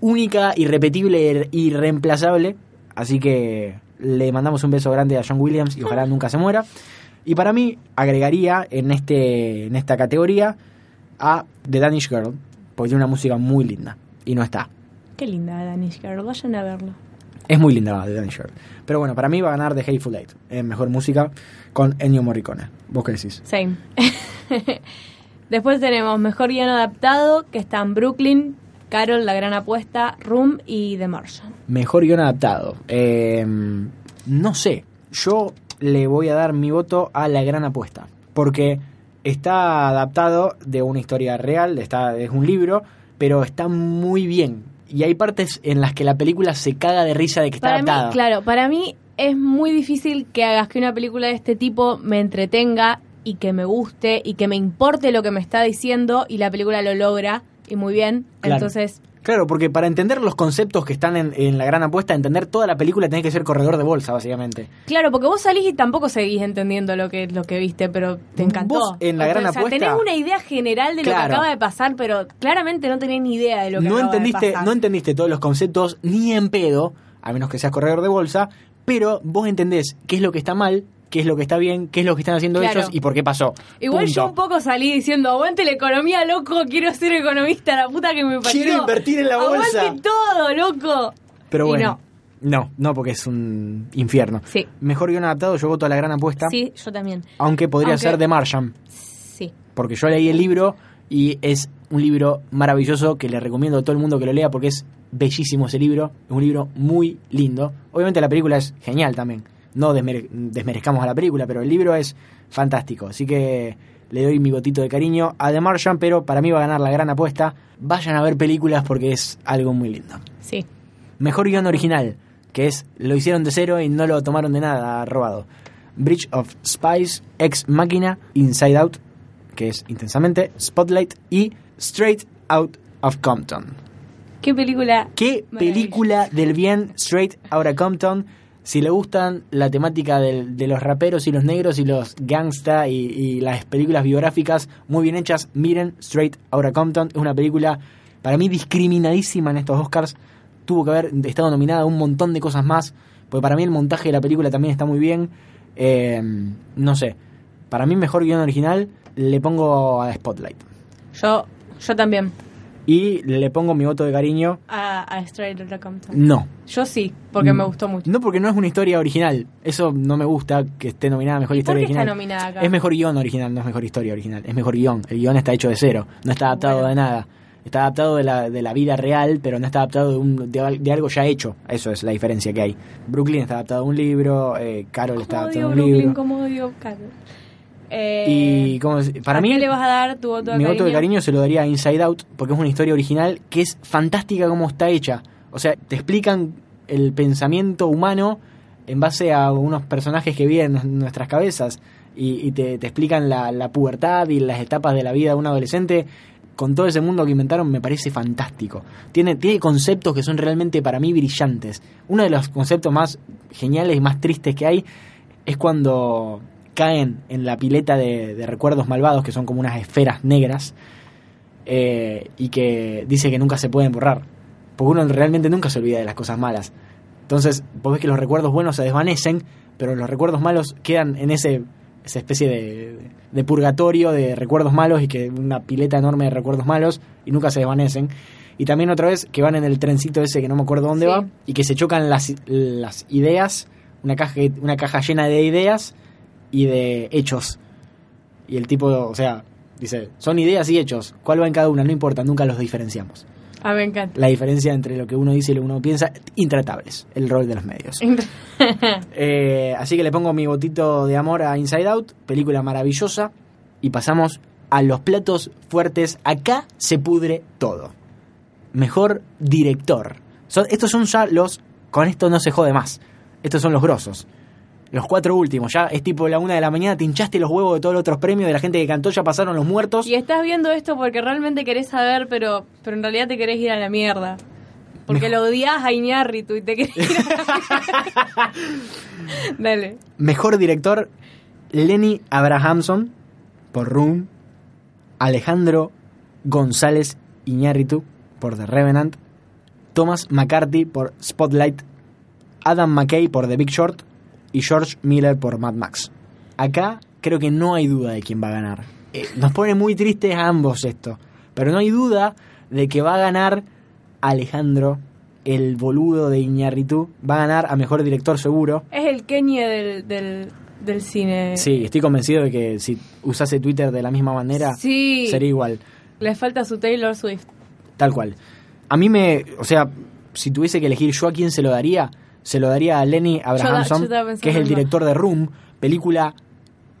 única, irrepetible, irreemplazable. Así que le mandamos un beso grande a John Williams y ojalá nunca se muera. Y para mí, agregaría en, este, en esta categoría a The Danish Girl, porque tiene una música muy linda y no está. Qué linda Danish Girl, vayan a verlo. Es muy linda The Danish Girl. Pero bueno, para mí va a ganar The Hateful Eight en mejor música con Ennio Morricone. ¿Vos qué decís? Same. Después tenemos Mejor Guión Adaptado, que están Brooklyn, Carol, La Gran Apuesta, Room y The Martian. Mejor guion adaptado. Eh, no sé. Yo le voy a dar mi voto a La Gran Apuesta. Porque está adaptado de una historia real, está, es un libro, pero está muy bien. Y hay partes en las que la película se caga de risa de que está mí, adaptada. claro, para mí es muy difícil que hagas que una película de este tipo me entretenga y que me guste y que me importe lo que me está diciendo y la película lo logra y muy bien. Claro. Entonces, Claro, porque para entender los conceptos que están en, en la gran apuesta, entender toda la película, tenés que ser corredor de bolsa, básicamente. claro, porque vos salís y tampoco seguís entendiendo lo que lo que viste, pero te encantó. Vos, en La O Gran sea, Apuesta- tenés una idea general de lo que acaba de pasar, pero claramente no tenés ni idea de lo que no acaba de entendiste, pasar. no entendiste todos los conceptos ni en pedo, a menos que seas corredor de bolsa, pero vos entendés qué es lo que está mal qué es lo que está bien, qué es lo que están haciendo Claro. ellos y por qué pasó. Igual Punto. yo un poco salí diciendo, aguante la economía, loco, quiero ser economista, la puta que me parió. Quiero invertir en la bolsa. Aguante todo, loco. Pero Y bueno. No, no, porque es un infierno. Sí. Mejor guion adaptado, yo voto a la gran apuesta. Sí, yo también. Aunque podría Aunque- ser The Martian. Sí. Porque yo leí el libro y es un libro maravilloso que le recomiendo a todo el mundo que lo lea porque es bellísimo ese libro. Es un libro muy lindo. Obviamente la película es genial también. No desmere- desmerezcamos a la película, pero el libro es fantástico. Así que le doy mi gotito de cariño a The Martian, pero para mí va a ganar la gran apuesta. Vayan a ver películas porque es algo muy lindo. Sí. Mejor guion original, que es lo hicieron de cero y no lo tomaron de nada robado. Bridge of Spies, Ex Machina, Inside Out, que es intensamente, Spotlight y Straight Out of Compton. ¿Qué película? ¿Qué película del bien Straight Out of Compton? Si le gustan la temática de los raperos y los negros y los gangsta y, las películas biográficas muy bien hechas, miren Straight Out of Compton. Es una película para mí discriminadísima en estos Oscars. Tuvo que haber estado nominada a un montón de cosas más. Porque para mí el montaje de la película también está muy bien. Eh, no sé. Para mí mejor guion original le pongo a Spotlight. Yo, yo también. Y le pongo mi voto de cariño. A, a Straight Outta Compton. No. Yo sí, porque Mm, me gustó mucho. No, porque no es una historia original. Eso no me gusta que esté nominada a mejor ¿Y historia por qué está original. nominada acá? Es mejor guion original, no es mejor historia original. Es mejor guion. El guion está hecho de cero. No está adaptado Bueno. de nada. Está adaptado de la, de la vida real, pero no está adaptado de, un, de, al- de algo ya hecho. Eso es la diferencia que hay. Brooklyn está adaptado a un libro, eh, Carol está ¿Cómo adaptado a un Brooklyn? libro. ¿Cómo odio Carol? Eh, Y ¿cómo se- para ¿a mí qué le vas a dar tu voto de mi cariño? voto de cariño se lo daría a Inside Out porque es una historia original que es fantástica como está hecha. O sea, te explican el pensamiento humano en base a unos personajes que viven en nuestras cabezas y, y te, te explican la, la pubertad y las etapas de la vida de un adolescente. Con todo ese mundo que inventaron me parece fantástico. Tiene, tiene conceptos que son realmente para mí brillantes. Uno de los conceptos más geniales y más tristes que hay es cuando caen en la pileta de, de recuerdos malvados, que son como unas esferas negras, eh, y que dice que nunca se pueden borrar. Porque uno realmente nunca se olvida de las cosas malas. Entonces, vos ves que los recuerdos buenos se desvanecen, pero los recuerdos malos quedan en ese esa especie de, de purgatorio de recuerdos malos y que una pileta enorme de recuerdos malos y nunca se desvanecen. Y también otra vez que van en el trencito ese que no me acuerdo dónde Sí. va y que se chocan las, las ideas, una caja, una caja llena de ideas y de hechos. Y el tipo, o sea, dice, son ideas y hechos. ¿Cuál va en cada una? No importa, nunca los diferenciamos. Ah, me encanta. La diferencia entre lo que uno dice y lo que uno piensa, intratables. El rol de los medios. Eh, así que le pongo mi botito de amor a Inside Out, película maravillosa. Y pasamos a los platos fuertes. Acá se pudre todo. Mejor director. Son- estos son ya los. Con esto no se jode más. Estos son los grosos. Los cuatro últimos. Ya es tipo la una de la mañana, te hinchaste los huevos de todos los otros premios de la gente que cantó, ya pasaron los muertos. Y estás viendo esto porque realmente querés saber, pero, pero en realidad te querés ir a la mierda. Porque Mejor- lo odias a Iñárritu y te querés ir a. Dale. Mejor director, Lenny Abrahamson por Room, Alejandro González Iñárritu por The Revenant, Thomas McCarthy por Spotlight, Adam McKay por The Big Short y George Miller por Mad Max. Acá creo que no hay duda de quién va a ganar. Eh, nos pone muy tristes a ambos esto, pero no hay duda de que va a ganar Alejandro, el boludo de Iñárritu, va a ganar a mejor director seguro. Es el Kenye del, del, del cine. Sí, estoy convencido de que si usase Twitter de la misma manera, Sí. sería igual, Le falta su Taylor Swift. tal cual. A mí me, o sea, si tuviese que elegir yo a quién se lo daría, se lo daría a Lenny Abrahamson, yo que es el director de Room, película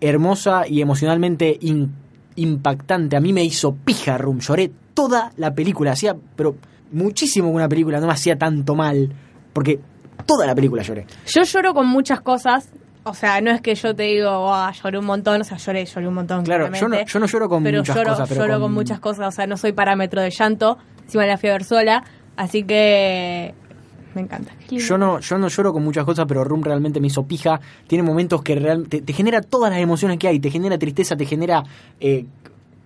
hermosa y emocionalmente in- impactante. A mí me hizo pija Room, lloré toda la película, hacía, pero muchísimo que una película no me hacía tanto mal, porque toda la película lloré. Yo lloro con muchas cosas. O sea, no es que yo te digo, ah, lloré un montón. O sea, lloré, lloré un montón. Claro, yo no, yo no lloro con pero muchas lloro, cosas, pero lloro con... muchas cosas. O sea, no soy parámetro de llanto. Encima la fui a ver sola. Así que me encanta. Yo no, yo no lloro con muchas cosas, pero Room realmente me hizo pija. Tiene momentos que realmente te, te genera todas las emociones que hay. Te genera tristeza, te genera eh,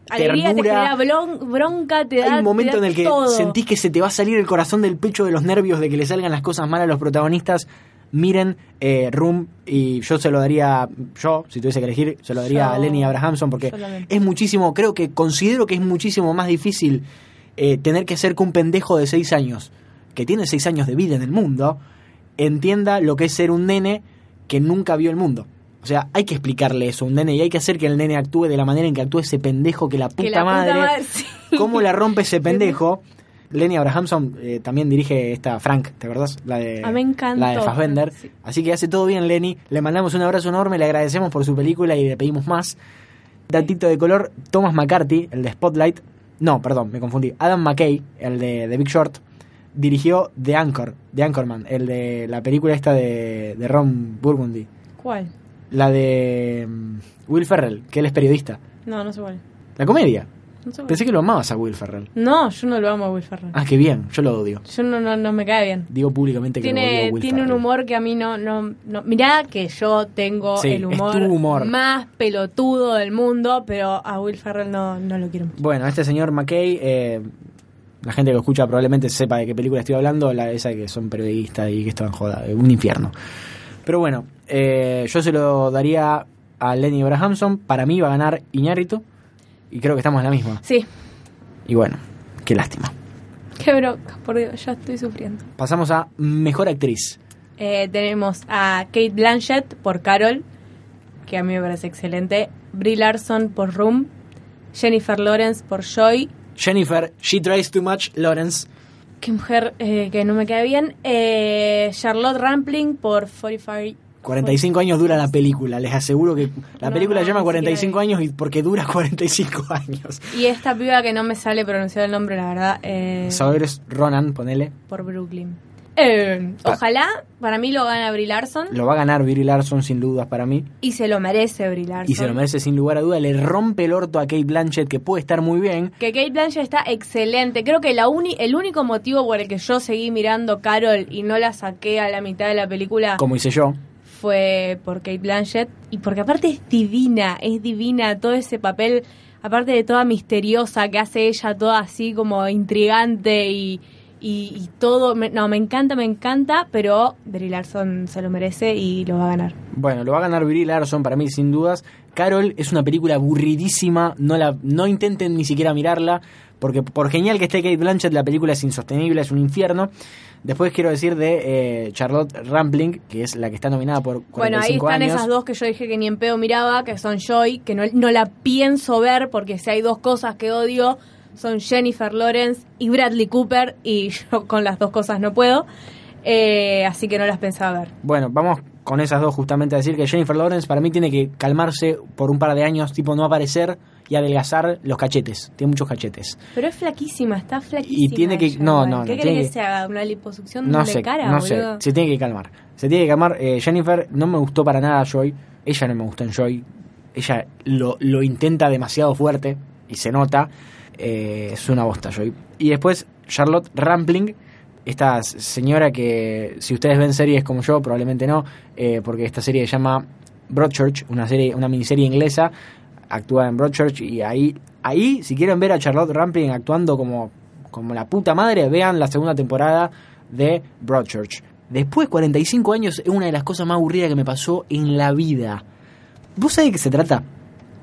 Alegría, te ternura. genera bronca, te da hay un momento te da en el que todo. sentís que se te va a salir el corazón del pecho de los nervios de que le salgan las cosas malas a los protagonistas. miren eh, Room y yo se lo daría, yo, si tuviese que elegir, se lo daría Yo- a Lenny Abrahamson porque es muchísimo, creo que considero que es muchísimo más difícil eh, tener que hacer que un pendejo de 6 años, que tiene 6 años de vida en el mundo, entienda lo que es ser un nene que nunca vio el mundo. O sea, hay que explicarle eso a un nene y hay que hacer que el nene actúe de la manera en que actúa ese pendejo que la puta que la madre. puta madre, sí. ¿Cómo la rompe ese pendejo? Lenny Abrahamson eh, también dirige esta Frank, ¿te acordás? La de, Ah, me encantó, la de Fassbender. sí. Así que hace todo bien Lenny. Le mandamos un abrazo enorme, le agradecemos por su película y le pedimos más. Datito de color, Thomas McCarthy, el de Spotlight. No, perdón, me confundí. Adam McKay, el de The Big Short, dirigió The Anchor, The Anchorman, el de la película esta de, de Ron Burgundy. ¿Cuál? La de mm, Will Ferrell, que él es periodista. No, no sé cuál. La comedia. No, sé cuál. Pensé que lo amabas a Will Ferrell. No, yo no lo amo a Will Ferrell. Ah, qué bien, yo lo odio. Yo no, no, no me cae bien. Digo públicamente que lo odio Tiene, a Will tiene un humor que a mí no, no, no. Mirá que yo tengo Sí, el es humor, tu humor. más pelotudo del mundo, pero a Will Ferrell no, no lo quiero mucho. Bueno, este señor McKay, eh, la gente que lo escucha probablemente sepa de qué película estoy hablando, la esa que son periodistas y que están joda, un infierno. Pero bueno, eh, yo se lo daría a Lenny Abrahamson, para mí va a ganar Iñárritu y creo que estamos en la misma. Sí, Y bueno, qué lástima. qué bronca, por Dios, ya estoy sufriendo. Pasamos a Mejor Actriz. Eh, tenemos a Kate Blanchett por Carol, que a mí me parece excelente. Brie Larson por Room. Jennifer Lawrence por Joy. Jennifer, She Tries Too Much, Lawrence. Qué mujer eh, que no me cae bien. Eh, Charlotte Rampling por 45. 45 años dura la película, les aseguro que la No, película no, llama ni 45 siquiera años y porque dura 45 años. Y esta piba que no me sale pronunciar el nombre, la verdad, eh, Saoirse Ronan, ponele. por Brooklyn. Eh, ojalá, para mí lo gana Brie Larson. Lo va a ganar Brie Larson sin dudas para mí. Y se lo merece Brie Larson. Y se lo merece sin lugar a duda. Le rompe el orto a Kate Blanchett, que puede estar muy bien. Que Kate Blanchett está excelente. Creo que la uni el único motivo por el que yo seguí mirando Carol y no la saqué a la mitad de la película Como hice yo. fue por Kate Blanchett. Y porque aparte es divina, es divina todo ese papel, aparte de toda misteriosa que hace ella, toda así como intrigante y, y, y todo. me- no, me encanta, me encanta, pero Brie Larson se lo merece y lo va a ganar. Bueno, lo va a ganar Brie Larson para mí sin dudas. Carol es una película aburridísima. No, la, no intenten ni siquiera mirarla. Porque por genial que esté Kate Blanchett, la película es insostenible, es un infierno. Después quiero decir de eh, Charlotte Rampling, que es la que está nominada por 45 Bueno, ahí están años. esas dos que yo dije que ni en pedo miraba, que son Joy, que no, no la pienso ver porque si hay dos cosas que odio, son Jennifer Lawrence y Bradley Cooper, y yo con las dos cosas no puedo. Eh, así que no las pensaba ver. Bueno, vamos con esas dos justamente a decir que Jennifer Lawrence para mí tiene que calmarse por un par de años, tipo no aparecer y adelgazar los cachetes. Tiene muchos cachetes. Pero es flaquísima, está flaquísima. Y tiene que- ella no, no, ¿Qué no, que que- se haga? ¿Una liposucción No de sé, cara, no sé. boludo? Se tiene que calmar. Se tiene que calmar. Eh, Jennifer no me gustó para nada Joy. Ella no me gustó en Joy. Ella lo, lo intenta demasiado fuerte y se nota. Eh, es una bosta Joy. Y después Charlotte Rampling. Esta señora que si ustedes ven series como yo, probablemente no, eh, porque esta serie se llama Broadchurch, una serie, una miniserie inglesa, actúa en Broadchurch y ahí, ahí si quieren ver a Charlotte Rampling actuando como, como la puta madre, vean la segunda temporada de Broadchurch. Después, 45 años, es una de las cosas más aburridas que me pasó en la vida. ¿Vos sabés de qué se trata?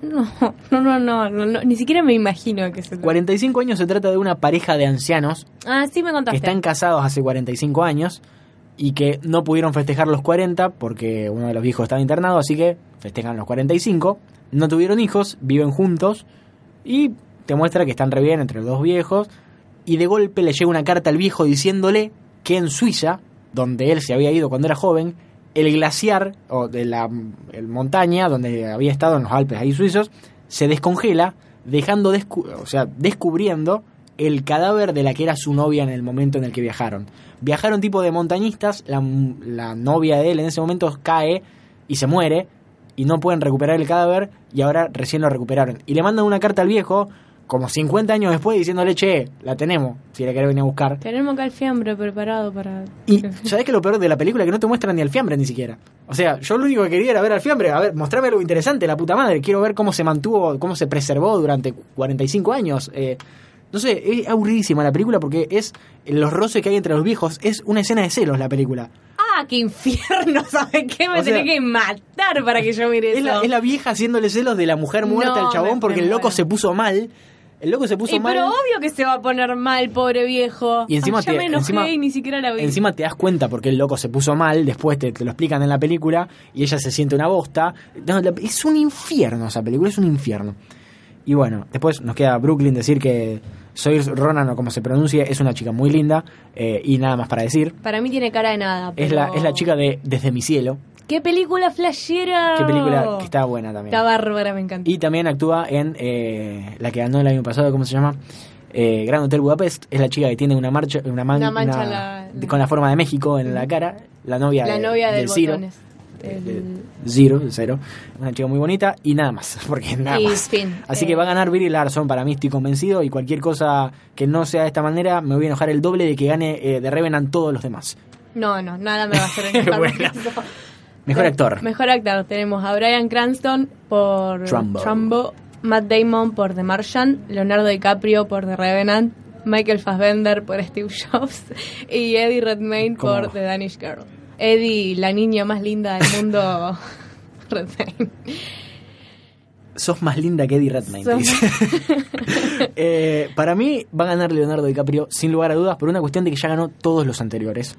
No, no, no, no, no, ni siquiera me imagino que se trata. 45 años se trata de una pareja de ancianos Ah, sí me que contaste. están casados hace 45 años y que no pudieron festejar los 40 porque uno de los viejos estaba internado, así que festejan los 45, no tuvieron hijos, viven juntos y te muestra que están re bien entre los dos viejos y de golpe le llega una carta al viejo diciéndole que en Suiza, donde él se había ido cuando era joven, el glaciar o de la el montaña donde había estado en los Alpes ahí suizos se descongela dejando descu- o sea descubriendo el cadáver de la que era su novia en el momento en el que viajaron. Viajaron tipo de montañistas la, la novia de él en ese momento cae y se muere y no pueden recuperar el cadáver y ahora recién lo recuperaron. Y le mandan una carta al viejo como 50 años después diciéndole che la tenemos si la querés venir a buscar Tenemos acá el fiambre preparado para... y ¿sabés que lo peor de la película? Que no te muestran ni al fiambre ni siquiera. O sea, yo lo único que quería era ver al fiambre. A ver, mostrame algo interesante, la puta madre. Quiero ver cómo se mantuvo, cómo se preservó durante 45 años. Eh, No sé, es aburridísima la película porque es los roces que hay entre los viejos. Es una escena de celos la película. ¡Ah, qué infierno! ¿Sabes qué? Me O sea, tenés que matar para que yo mire Es eso. la, es la vieja haciéndole celos de la mujer muerta No, al chabón porque el loco se puso mal. El loco se puso Y mal. pero obvio que se va a poner mal, pobre viejo. Y encima Ay, ya te- me enojé encima- y ni siquiera la vi. Encima te das cuenta porque el loco se puso mal, después te, te lo explican en la película y ella se siente una bosta. No, la- es un infierno esa película, es un infierno. Y bueno, después nos queda Brooklyn decir que Saoirse Ronan o como se pronuncie es una chica muy linda eh, y nada más para decir. Para mí tiene cara de nada. Es la, es la chica de Desde mi cielo, ¡Qué película flashera! qué película que está buena también. Está bárbara, me encanta. Y también actúa en eh, la que ganó el año pasado, ¿cómo se llama? Eh, Gran Hotel Budapest. Es la chica que tiene una marcha, una, man- Una mancha una- en la- de- con la forma de México en la cara. La novia, la de- novia del del Ciro. El- Zero, cero. Una chica muy bonita y nada más, porque nada Y más. fin, Así eh. que va a ganar Billy Larson, para mí estoy convencido, y cualquier cosa que no sea de esta manera, me voy a enojar el doble de que gane eh, de Revenant todos los demás. No, no, nada me va a hacer enojar Bueno. Mejor actor. Mejor actor. Tenemos a Brian Cranston por Trumbo. Matt Damon por The Martian, Leonardo DiCaprio por The Revenant, Michael Fassbender por Steve Jobs y Eddie Redmayne ¿Cómo? por The Danish Girl. Eddie, la niña más linda del mundo. Redmayne. Sos más linda que Eddie Redmayne. Dice. Eh, para mí va a ganar Leonardo DiCaprio sin lugar a dudas por una cuestión de que ya ganó todos los anteriores.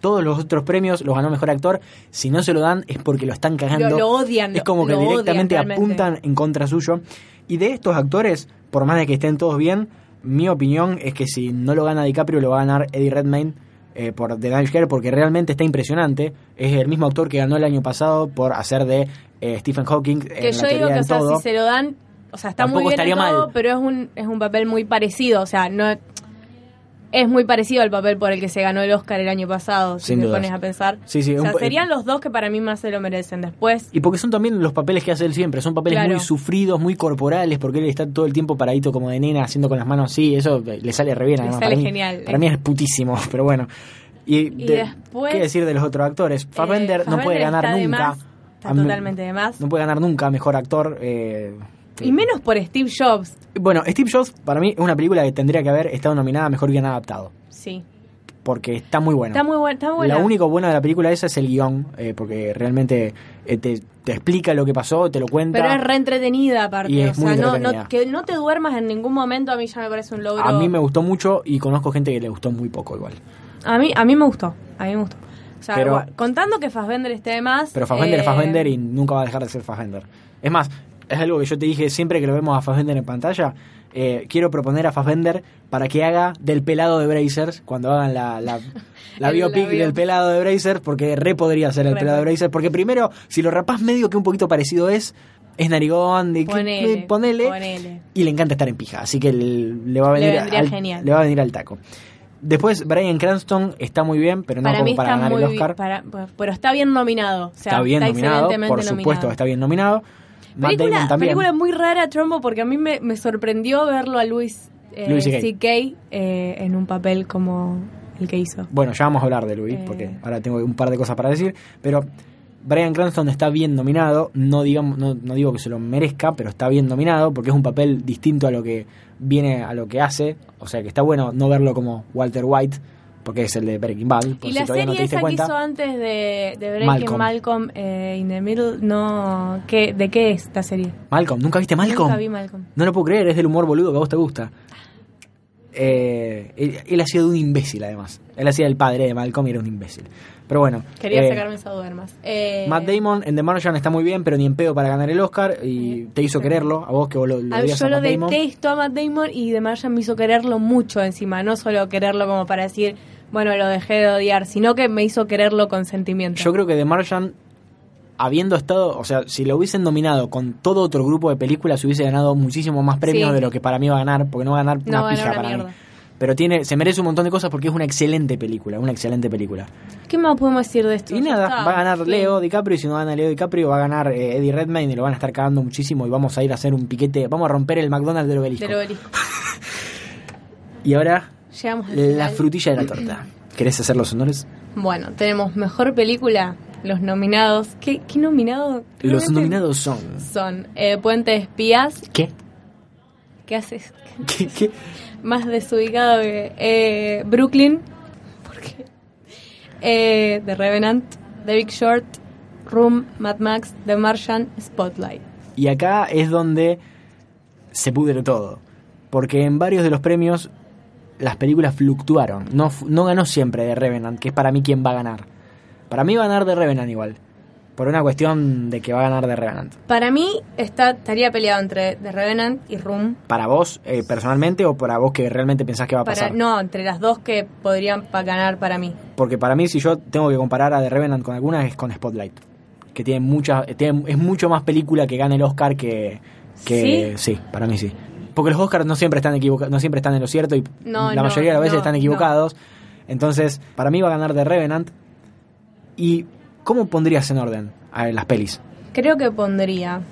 Todos los otros premios los ganó mejor actor. Si no se lo dan es porque lo están cagando. Lo- lo odian, Es como que lo directamente apuntan en contra suyo. Y de estos actores, por más de que estén todos bien, mi opinión es que si no lo gana DiCaprio lo va a ganar Eddie Redmayne eh, por The Danish Girl porque realmente está impresionante. Es el mismo actor que ganó el año pasado por hacer de eh, Stephen Hawking que yo digo que o sea, si se lo dan, o sea, está Tampoco muy bien en estaría todo, mal. pero es un, es un papel muy parecido, o sea, no es muy parecido al papel por el que se ganó el Oscar el año pasado, si te dudas. pones a pensar. Sí, sí, o sea, serían los dos que para mí más se lo merecen. Después, Y porque son también los papeles que hace él siempre, son papeles Claro. muy sufridos, muy corporales, porque él está todo el tiempo paradito como de nena, haciendo con las manos así, eso le sale re bien. Le además, sale para mí- genial. Para mí es putísimo, pero bueno. Y, de- después- ¿qué decir de los otros actores? Fassbender eh, no puede ganar de nunca. más, está mí- totalmente de más. No puede ganar nunca mejor actor. eh, Y menos por Steve Jobs, Bueno, Steve Jobs para mí es una película que tendría que haber estado nominada a mejor guion adaptado, sí. porque está muy bueno. Está muy buena. Está muy buena. Lo único bueno de la película esa es el guion, eh, porque realmente eh, te, te explica lo que pasó, te lo cuenta. Pero es re entretenida aparte. Y o muy sea, no, no, que no te duermas en ningún momento a mí ya me parece un logro. A mí me gustó mucho y conozco gente que le gustó muy poco igual. A mí, a mí me gustó. A mí me gustó. O sea, Pero- contando que Fassbender esté de más. Pero Fassbender eh, es Fassbender y nunca va a dejar de ser Fassbender. Es más, es algo que yo te dije siempre que lo vemos a Fassbender en pantalla. eh, quiero proponer a Fassbender para que haga del pelado de Brazers cuando hagan la, la, la biopic del pelado de Brazers, porque re podría ser el Re pelado de Brazers. Porque primero, si lo rapás medio que un poquito parecido es, es narigón, de Ponele, ponele, ponele. y le encanta estar en pija, así que le, le va a Le venir vendría al, genial. le va a venir al taco. Después Brian Cranston está muy bien, pero no para como para ganar el Oscar. para- pues, pero está bien nominado. O sea, está bien nominado, por supuesto nominado. que está bien nominado. Película, película muy rara, Trombo, porque a mí me, me sorprendió verlo a Luis, eh, Louis C.K. C.K. eh, en un papel como el que hizo. Bueno, ya vamos a hablar de Luis, Eh. porque ahora tengo un par de cosas para decir, pero Brian Cranston está bien nominado, no, digamos, no, no digo que se lo merezca, pero está bien nominado, porque es un papel distinto a lo que viene, a lo que hace, o sea que está bueno no verlo como Walter White, porque es el de Breaking Bad, por Y si la serie no te diste esa que hizo antes de, de Breaking Malcolm. Malcolm, eh, in the Middle, no... ¿qué, ¿De qué es esta serie? Malcolm, ¿nunca viste Malcolm? Nunca vi Malcolm. No lo puedo creer, es del humor boludo que a vos te gusta. Eh, él, él ha sido un imbécil además. Él hacía el padre de Malcolm y era un imbécil. Pero bueno. Quería eh, sacarme esa duda más. Eh, Matt Damon en The Martian está muy bien, pero ni en pedo para ganar el Oscar. Y te hizo quererlo, a vos que vos lo, lo a- odias yo a lo Matt Damon. detesto a Matt Damon y The Martian me hizo quererlo mucho encima. No solo quererlo como para decir, bueno, lo dejé de odiar, sino que me hizo quererlo con sentimiento. Yo creo que The Martian, habiendo estado, o sea, si lo hubiesen nominado con todo otro grupo de películas, hubiese ganado muchísimo más premios Sí. de lo que para mí va a ganar, porque no va a ganar No una pija para mierda. mí. Pero tiene, se merece un montón de cosas porque es una excelente película, una excelente película. ¿Qué más podemos decir de esto? Y nada, está. va a ganar. Leo DiCaprio y si no gana Leo DiCaprio va a ganar eh, Eddie Redmayne y lo van a estar cagando muchísimo y vamos a ir a hacer un piquete, vamos a romper el McDonald's del obelisco. Del obelisco. Y ahora Llegamos al la final. frutilla de la torta. ¿Querés hacer los honores? Bueno, tenemos mejor película, los nominados. ¿Qué, qué nominado? Los Realmente nominados son... son eh, Puente de Espías, ¿Qué? ¿Qué haces? ¿Qué- qué? Más desubicado que eh, Brooklyn. ¿Por qué? Eh, The Revenant, The Big Short, Room, Mad Max, The Martian, Spotlight. Y acá es donde se pudre todo. Porque en varios de los premios las películas fluctuaron. No, no ganó siempre de Revenant, que es para mí quien va a ganar. Para mí va a ganar de Revenant igual. Por una cuestión de que va a ganar de Revenant. Para mí está, estaría peleado entre The Revenant y Room. ¿Para vos eh, personalmente o para vos que realmente pensás que va a Para, pasar? no, entre las dos que podrían pa- ganar para mí. Porque para mí, si yo tengo que comparar a The Revenant con alguna, es con Spotlight. Que tiene mucha, tiene- es mucho más película que gane el Oscar que. que ¿Sí? para mí sí. Porque los Oscars no siempre están equivocados, no siempre están en lo cierto y No, la no, mayoría de las veces no, están equivocados. Entonces, para mí va a ganar The Revenant. ¿Y cómo pondrías en orden a las pelis? Creo que pondría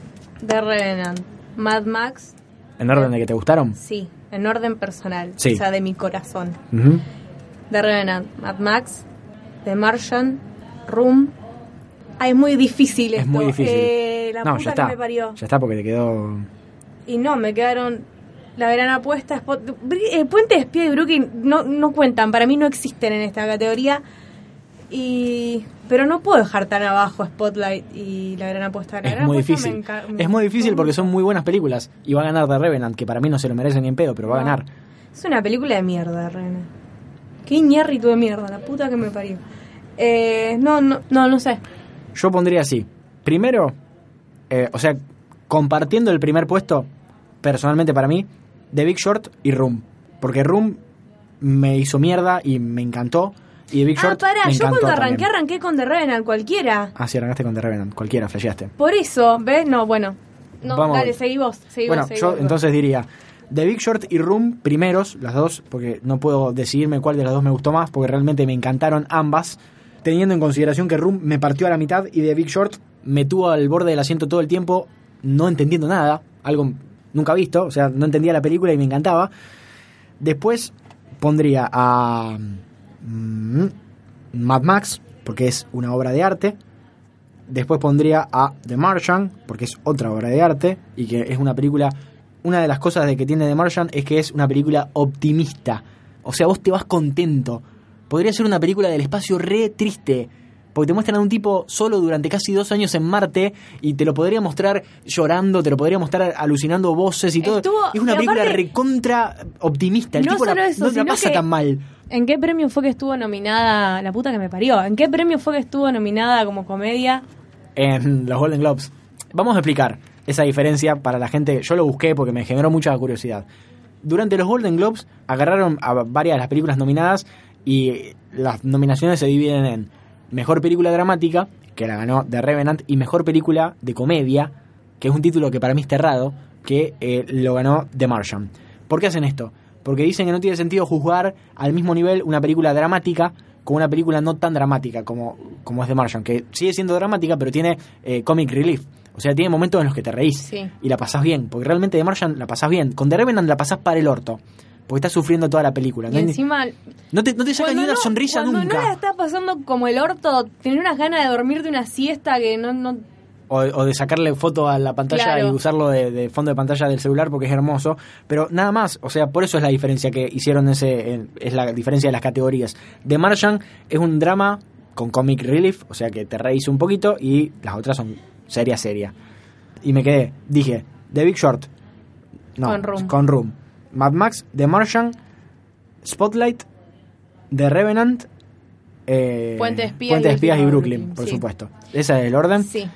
The Revenant, Mad Max, ¿En orden de que te gustaron? sí, en orden personal, Sí. o sea, de mi corazón. Ujú. The Revenant, Mad Max, The Martian, Room. Ay, es muy difícil Es esto. muy difícil. Eh, la no, puta ya está. que me parió. Ya está porque te quedó. Y no, me quedaron la gran apuesta. Br- eh, Puente de Espía y Brooklyn no, no cuentan, para mí no existen en esta categoría. Y pero no puedo dejar tan abajo Spotlight y la gran apuesta. La Es gran muy apuesta difícil. me enca- me Es muy difícil porque son muy buenas películas. Y va a ganar The Revenant, que para mí no se lo merece ni en pedo, pero va a ganar. Es una película de mierda, René. Qué ñerrito de mierda, la puta que me parió. Eh, no, no, no, no sé. Yo pondría así. Primero, eh, o sea, compartiendo el primer puesto, personalmente para mí, The Big Short y Room. Porque Room me hizo mierda y me encantó. Y The Big Ah, Short pará, me yo cuando arranqué, también. arranqué con The Revenant, cualquiera. Ah, sí, arrancaste con The Revenant. Cualquiera, flasheaste. Por eso, ¿ves? No, bueno. No, Vamos. dale, seguí vos, seguí bueno, vos, seguí yo vos. entonces diría The Big Short y Room primeros, las dos, porque no puedo decidirme cuál de las dos me gustó más, porque realmente me encantaron ambas, teniendo en consideración que Room me partió a la mitad y The Big Short me tuvo al borde del asiento todo el tiempo, no entendiendo nada, algo nunca visto, o sea, no entendía la película y me encantaba. Después pondría a mm, Mad Max, porque es una obra de arte. Después pondría a The Martian, porque es otra obra de arte y que es una película. Una de las cosas de que tiene The Martian es que es una película optimista. O sea, vos te vas contento. Podría ser una película del espacio re triste. Porque te muestran a un tipo solo durante casi dos años en Marte y te lo podría mostrar llorando, te lo podría mostrar alucinando voces y todo. Estuvo- es una película aparte- recontra optimista. El No tipo la- solo eso, no la pasa tan mal. ¿En qué premio fue que estuvo nominada la puta que me parió? ¿En qué premio fue que estuvo nominada como comedia? en los Golden Globes. Vamos a explicar esa diferencia para la gente. Yo lo busqué porque me generó mucha curiosidad. Durante los Golden Globes agarraron a varias de las películas nominadas y las nominaciones se dividen en Mejor Película Dramática, que la ganó The Revenant, y Mejor Película de Comedia, que es un título que para mí está errado, que eh, lo ganó The Martian. ¿Por qué hacen esto? Porque dicen que no tiene sentido juzgar al mismo nivel una película dramática con una película no tan dramática como, como es The Martian, que sigue siendo dramática, pero tiene eh, comic relief. O sea, tiene momentos en los que te reís Sí. y la pasás bien, porque realmente The Martian la pasás bien. Con The Revenant la pasás para el orto, porque estás sufriendo toda la película. Y No, encima... no te, no te saca ni una no- sonrisa cuando nunca. no la estás pasando como el orto, tener unas ganas de dormirte una siesta que no... no o, o de sacarle foto a la pantalla Claro. y usarlo de, de fondo de pantalla del celular porque es hermoso, pero nada más, o sea, por eso es la diferencia que hicieron ese, es la diferencia de las categorías. The Martian es un drama con comic relief, o sea que te reís un poquito y las otras son seria, seria. Y me quedé, dije, The Big Short, no, Con Room. con Room. Mad Max, The Martian, Spotlight, The Revenant, eh, Puente de Espías Puente de Espías y Brooklyn, Brooklyn, por sí. supuesto. Ese es el orden. Sí.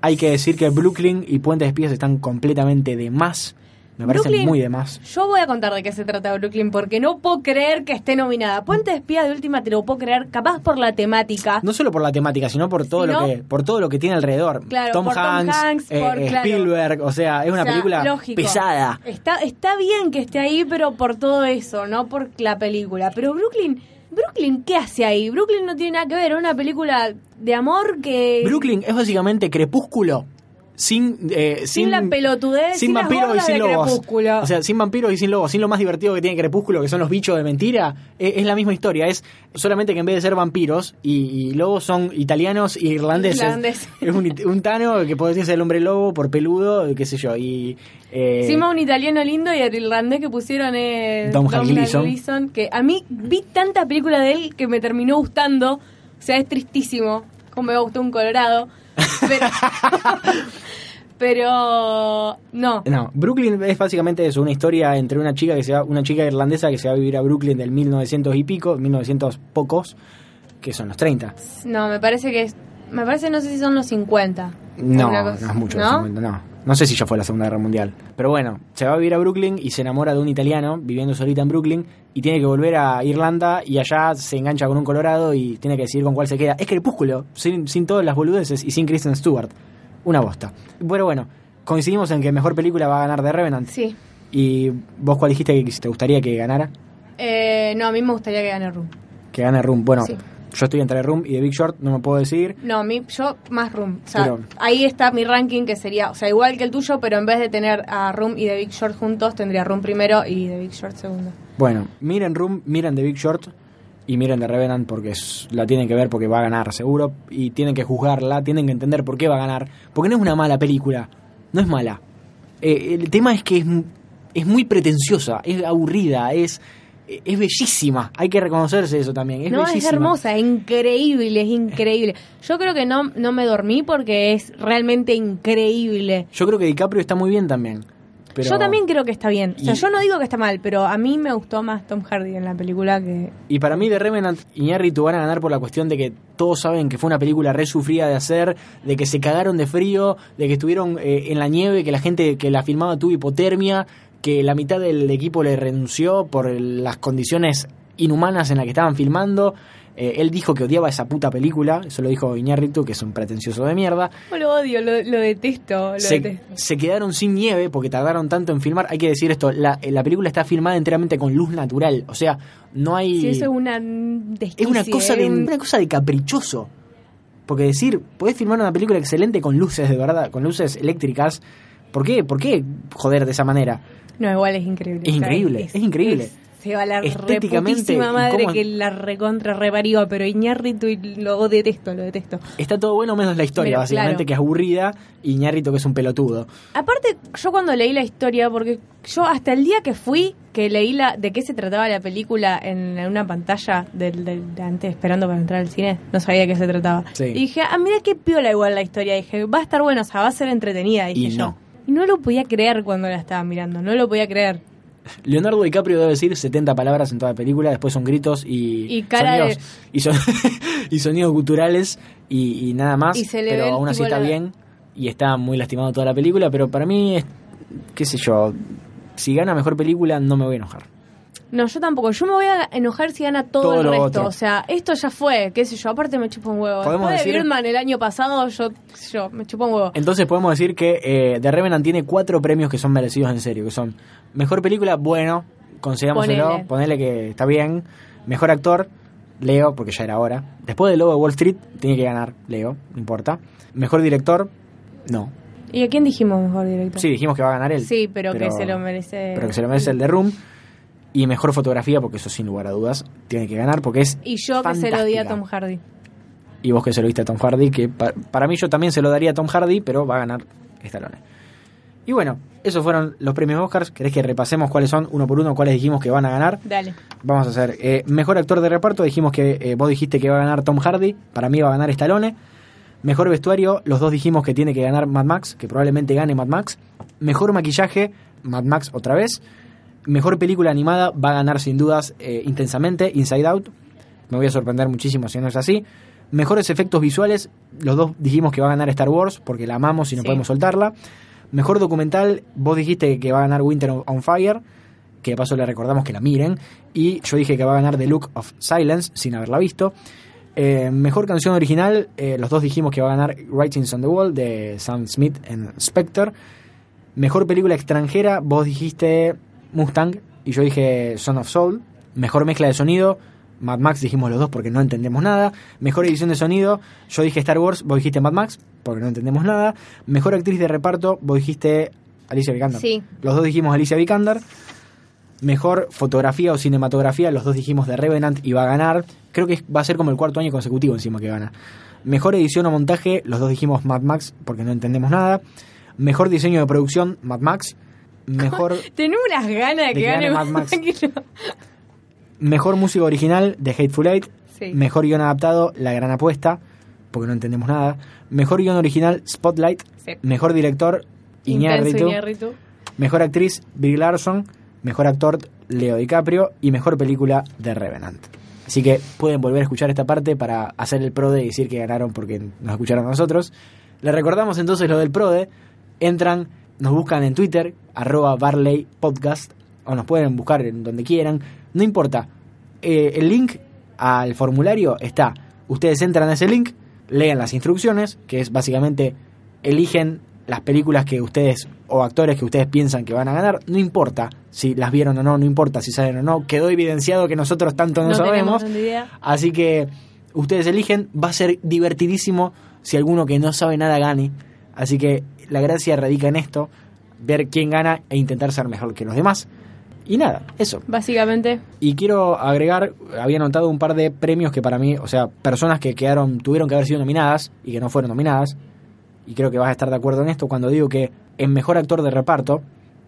Hay que decir que Brooklyn y Puente de Espías están completamente de más. Me Brooklyn- muy de más. Yo voy a contar de qué se trata Brooklyn porque no puedo creer que esté nominada. Puente de Espía de última te lo puedo creer, capaz por la temática. No solo por la temática, sino por todo Sino- lo que por todo lo que tiene alrededor. Claro, Tom, por Tom Hanks, Hanks, eh, por- eh, claro. Spielberg, o sea, es una O sea, película lógico. pesada. Está, está bien que esté ahí, pero por todo eso, no por la película. Pero Brooklyn, Brooklyn, ¿qué hace ahí? Brooklyn no tiene nada que ver, es una película de amor que... Brooklyn es básicamente Crepúsculo sin, eh, Sin la pelotudez, sin las vampiros y sin lobos. O sea, sin vampiros y sin lobos, sin lo más divertido que tiene Crepúsculo, que son los bichos de mentira. eh, es la misma historia. Es solamente que en vez de ser vampiros y, y lobos son italianos e irlandeses. Irlandeses. Es un, un tano que puede ser el hombre lobo por peludo, qué sé yo. Y, eh, Encima un italiano lindo y el irlandés que pusieron es Dom Gleeson. Gleeson, que a mí vi tanta película de él que me terminó gustando. O sea, es tristísimo. Como me gustó un colorado. Pero, pero no. No, Brooklyn es básicamente eso, una historia entre una chica que se va, una chica irlandesa que se va a vivir a Brooklyn del 1900 y pico, 1900 pocos, que son los 30. No, me parece que es. Me parece, no sé si son los 50. No, no es mucho, ¿no? los 50, no. No sé si ya fue la Segunda Guerra Mundial. Pero bueno, se va a vivir a Brooklyn y se enamora de un italiano viviendo solita en Brooklyn y tiene que volver a Irlanda y allá se engancha con un colorado y tiene que decidir con cuál se queda. Es crepúsculo, sin, sin todas las boludeces y sin Kristen Stewart. Una bosta. Pero bueno, coincidimos en que mejor película va a ganar The Revenant. Sí. ¿Y vos cuál dijiste que te gustaría que ganara? Eh, no, a mí me gustaría que gane Room. Que gane Room. Bueno, Sí. Yo estoy entre Room y The Big Short, no me puedo decidir. No, mí, yo más Room. O sea, Pero- ahí está mi ranking que sería, o sea, igual que el tuyo, pero en vez de tener a Room y The Big Short juntos, tendría Room primero y The Big Short segundo. Bueno, miren Room, miren The Big Short y miren The Revenant porque es- la tienen que ver porque va a ganar seguro y tienen que juzgarla, tienen que entender por qué va a ganar. Porque no es una mala película, no es mala. Eh, el tema es que es, es muy pretenciosa, es aburrida, es, es bellísima. Hay que reconocerse eso también. Es no, bellísima. es hermosa, es increíble, es increíble. Yo creo que no, no me dormí porque es realmente increíble. Yo creo que DiCaprio está muy bien también. Pero... Yo también creo que está bien. O sea, Y- yo no digo que está mal, pero a mí me gustó más Tom Hardy en la película que... Y para mí The Revenant y Iñárritu van a ganar por la cuestión de que todos saben que fue una película re sufrida de hacer, de que se cagaron de frío, de que estuvieron eh, en la nieve, que la gente que la filmaba tuvo hipotermia, que la mitad del equipo le renunció por las condiciones inhumanas en las que estaban filmando. Eh, él dijo que odiaba esa puta película, eso lo dijo Iñárritu, que es un pretencioso de mierda. Yo lo odio, lo, lo detesto, lo Se, detesto. se quedaron sin nieve porque tardaron tanto en filmar. Hay que decir esto, la, la película está filmada enteramente con luz natural, o sea, no hay... Sí, eso es una Es una cosa de un- una cosa de caprichoso. Porque decir, podés filmar una película excelente con luces de verdad, con luces eléctricas. ¿Por qué? ¿Por qué joder de esa manera? No, igual es increíble. Es increíble, es increíble. se va la Estéticamente, reputísima madre ¿cómo- que la recontra reparió, pero Iñárritu y lo detesto, lo detesto. Está todo bueno menos la historia, Pero, básicamente, claro. que es aburrida, y que es un pelotudo. Aparte, yo cuando leí la historia, porque yo hasta el día que fui, que leí la de qué se trataba la película en, en una pantalla del, del- de antes esperando para entrar al cine, no sabía de qué se trataba. Sí. Y dije, ah, mira qué piola igual la historia. dije, va a estar buena, o sea, va a ser entretenida. Dije Y yo. Y no lo podía creer cuando la estaba mirando, no lo podía creer. Leonardo DiCaprio debe decir 70 palabras en toda la película, después son gritos y, Y sonidos, y, son- y sonidos guturales y, y nada más, Y se le pero aún así está la- bien y está muy lastimado toda la película, pero para mí, es, qué sé yo, si gana mejor película no me voy a enojar. No, yo tampoco. Yo me voy a enojar si gana todo, Todo el resto. otro. O sea, esto ya fue, qué sé yo. Aparte me chupa un huevo. Podemos Después de decir- Birdman el año pasado, yo, yo, me chupa un huevo. Entonces podemos decir que eh, The Revenant tiene cuatro premios que son merecidos en serio, que son Mejor Película, bueno, considerámoselo, Ponele. ponele que está bien. Mejor Actor, Leo, porque ya era hora. Después de Lobo de Wall Street, tiene que ganar Leo, no importa. Mejor Director, no. ¿Y a quién dijimos mejor director? Sí, dijimos que va a ganar él. Sí, pero, que se lo merece. Pero que se lo merece el de Room. Y Mejor Fotografía, porque eso sin lugar a dudas, tiene que ganar, porque es Y yo que se lo di a. Tom Hardy. y vos que se lo diste a Tom Hardy, que pa- para mí yo también se lo daría a Tom Hardy, pero va a ganar Stallone. Y bueno, esos fueron los premios Oscars. ¿Querés que repasemos cuáles son uno por uno, cuáles dijimos que van a ganar? Dale. Vamos a hacer eh, mejor actor de reparto. Dijimos que eh, vos dijiste que va a ganar Tom Hardy. Para mí va a ganar Stallone. Mejor vestuario, los dos dijimos que tiene que ganar Mad Max, que probablemente gane Mad Max. Mejor maquillaje, Mad Max otra vez. Mejor película animada va a ganar sin dudas eh, intensamente Inside Out. Me voy a sorprender muchísimo si no es así. Mejores efectos visuales, los dos dijimos que va a ganar Star Wars porque la amamos y no Sí. podemos soltarla. Mejor documental, vos dijiste que va a ganar Winter on Fire, que de paso le recordamos que la miren. Y yo dije que va a ganar The Look of Silence sin haberla visto. Eh, mejor canción original, eh, los dos dijimos que va a ganar Writings on the Wall de Sam Smith en Spectre. Mejor película extranjera, vos dijiste Mustang y yo dije Son of Soul. Mejor mezcla de sonido, Mad Max dijimos los dos porque no entendemos nada. Mejor edición de sonido, yo dije Star Wars, vos dijiste Mad Max. porque no entendemos nada. Mejor actriz de reparto, vos dijiste Alicia Vikander. Sí. Los dos dijimos Alicia Vikander. Mejor fotografía o cinematografía, los dos dijimos de Revenant y va a ganar. Creo que va a ser como el cuarto año consecutivo encima que gana. Mejor edición o montaje, los dos dijimos Mad Max porque no entendemos nada. Mejor diseño de producción, Mad Max. Mejor, Tenemos unas ganas de De que gane Mad Max. que no. mejor música original de Hateful Eight. Sí. Mejor guion adaptado, La Gran Apuesta, porque no entendemos nada. Mejor guion original, Spotlight. Sí. Mejor director, Iñárritu. Iñárritu. Mejor actriz, Brie Larson. Mejor actor, Leo DiCaprio. Y mejor película, The Revenant. Así que pueden volver a escuchar esta parte para hacer el PRODE y decir que ganaron porque nos escucharon nosotros. Les recordamos entonces lo del PRODE. Entran, nos buscan en Twitter, arroba Barley Podcast, o nos pueden buscar en donde quieran. No importa. Eh, el link al formulario está. Ustedes entran a ese link, leen las instrucciones, que es básicamente eligen las películas que ustedes o actores que ustedes piensan que van a ganar, no importa si las vieron o no, no importa si salen o no, quedó evidenciado que nosotros tanto no, No sabemos, así que ustedes eligen, va a ser divertidísimo si alguno que no sabe nada gane, así que la gracia radica en esto, ver quién gana e intentar ser mejor que los demás. Y nada, eso. Básicamente, Y quiero agregar, había notado un par de premios que para mí, o sea, personas que quedaron, tuvieron que haber sido nominadas y que no fueron nominadas. Y creo que vas a estar de acuerdo en esto cuando digo que en mejor actor de reparto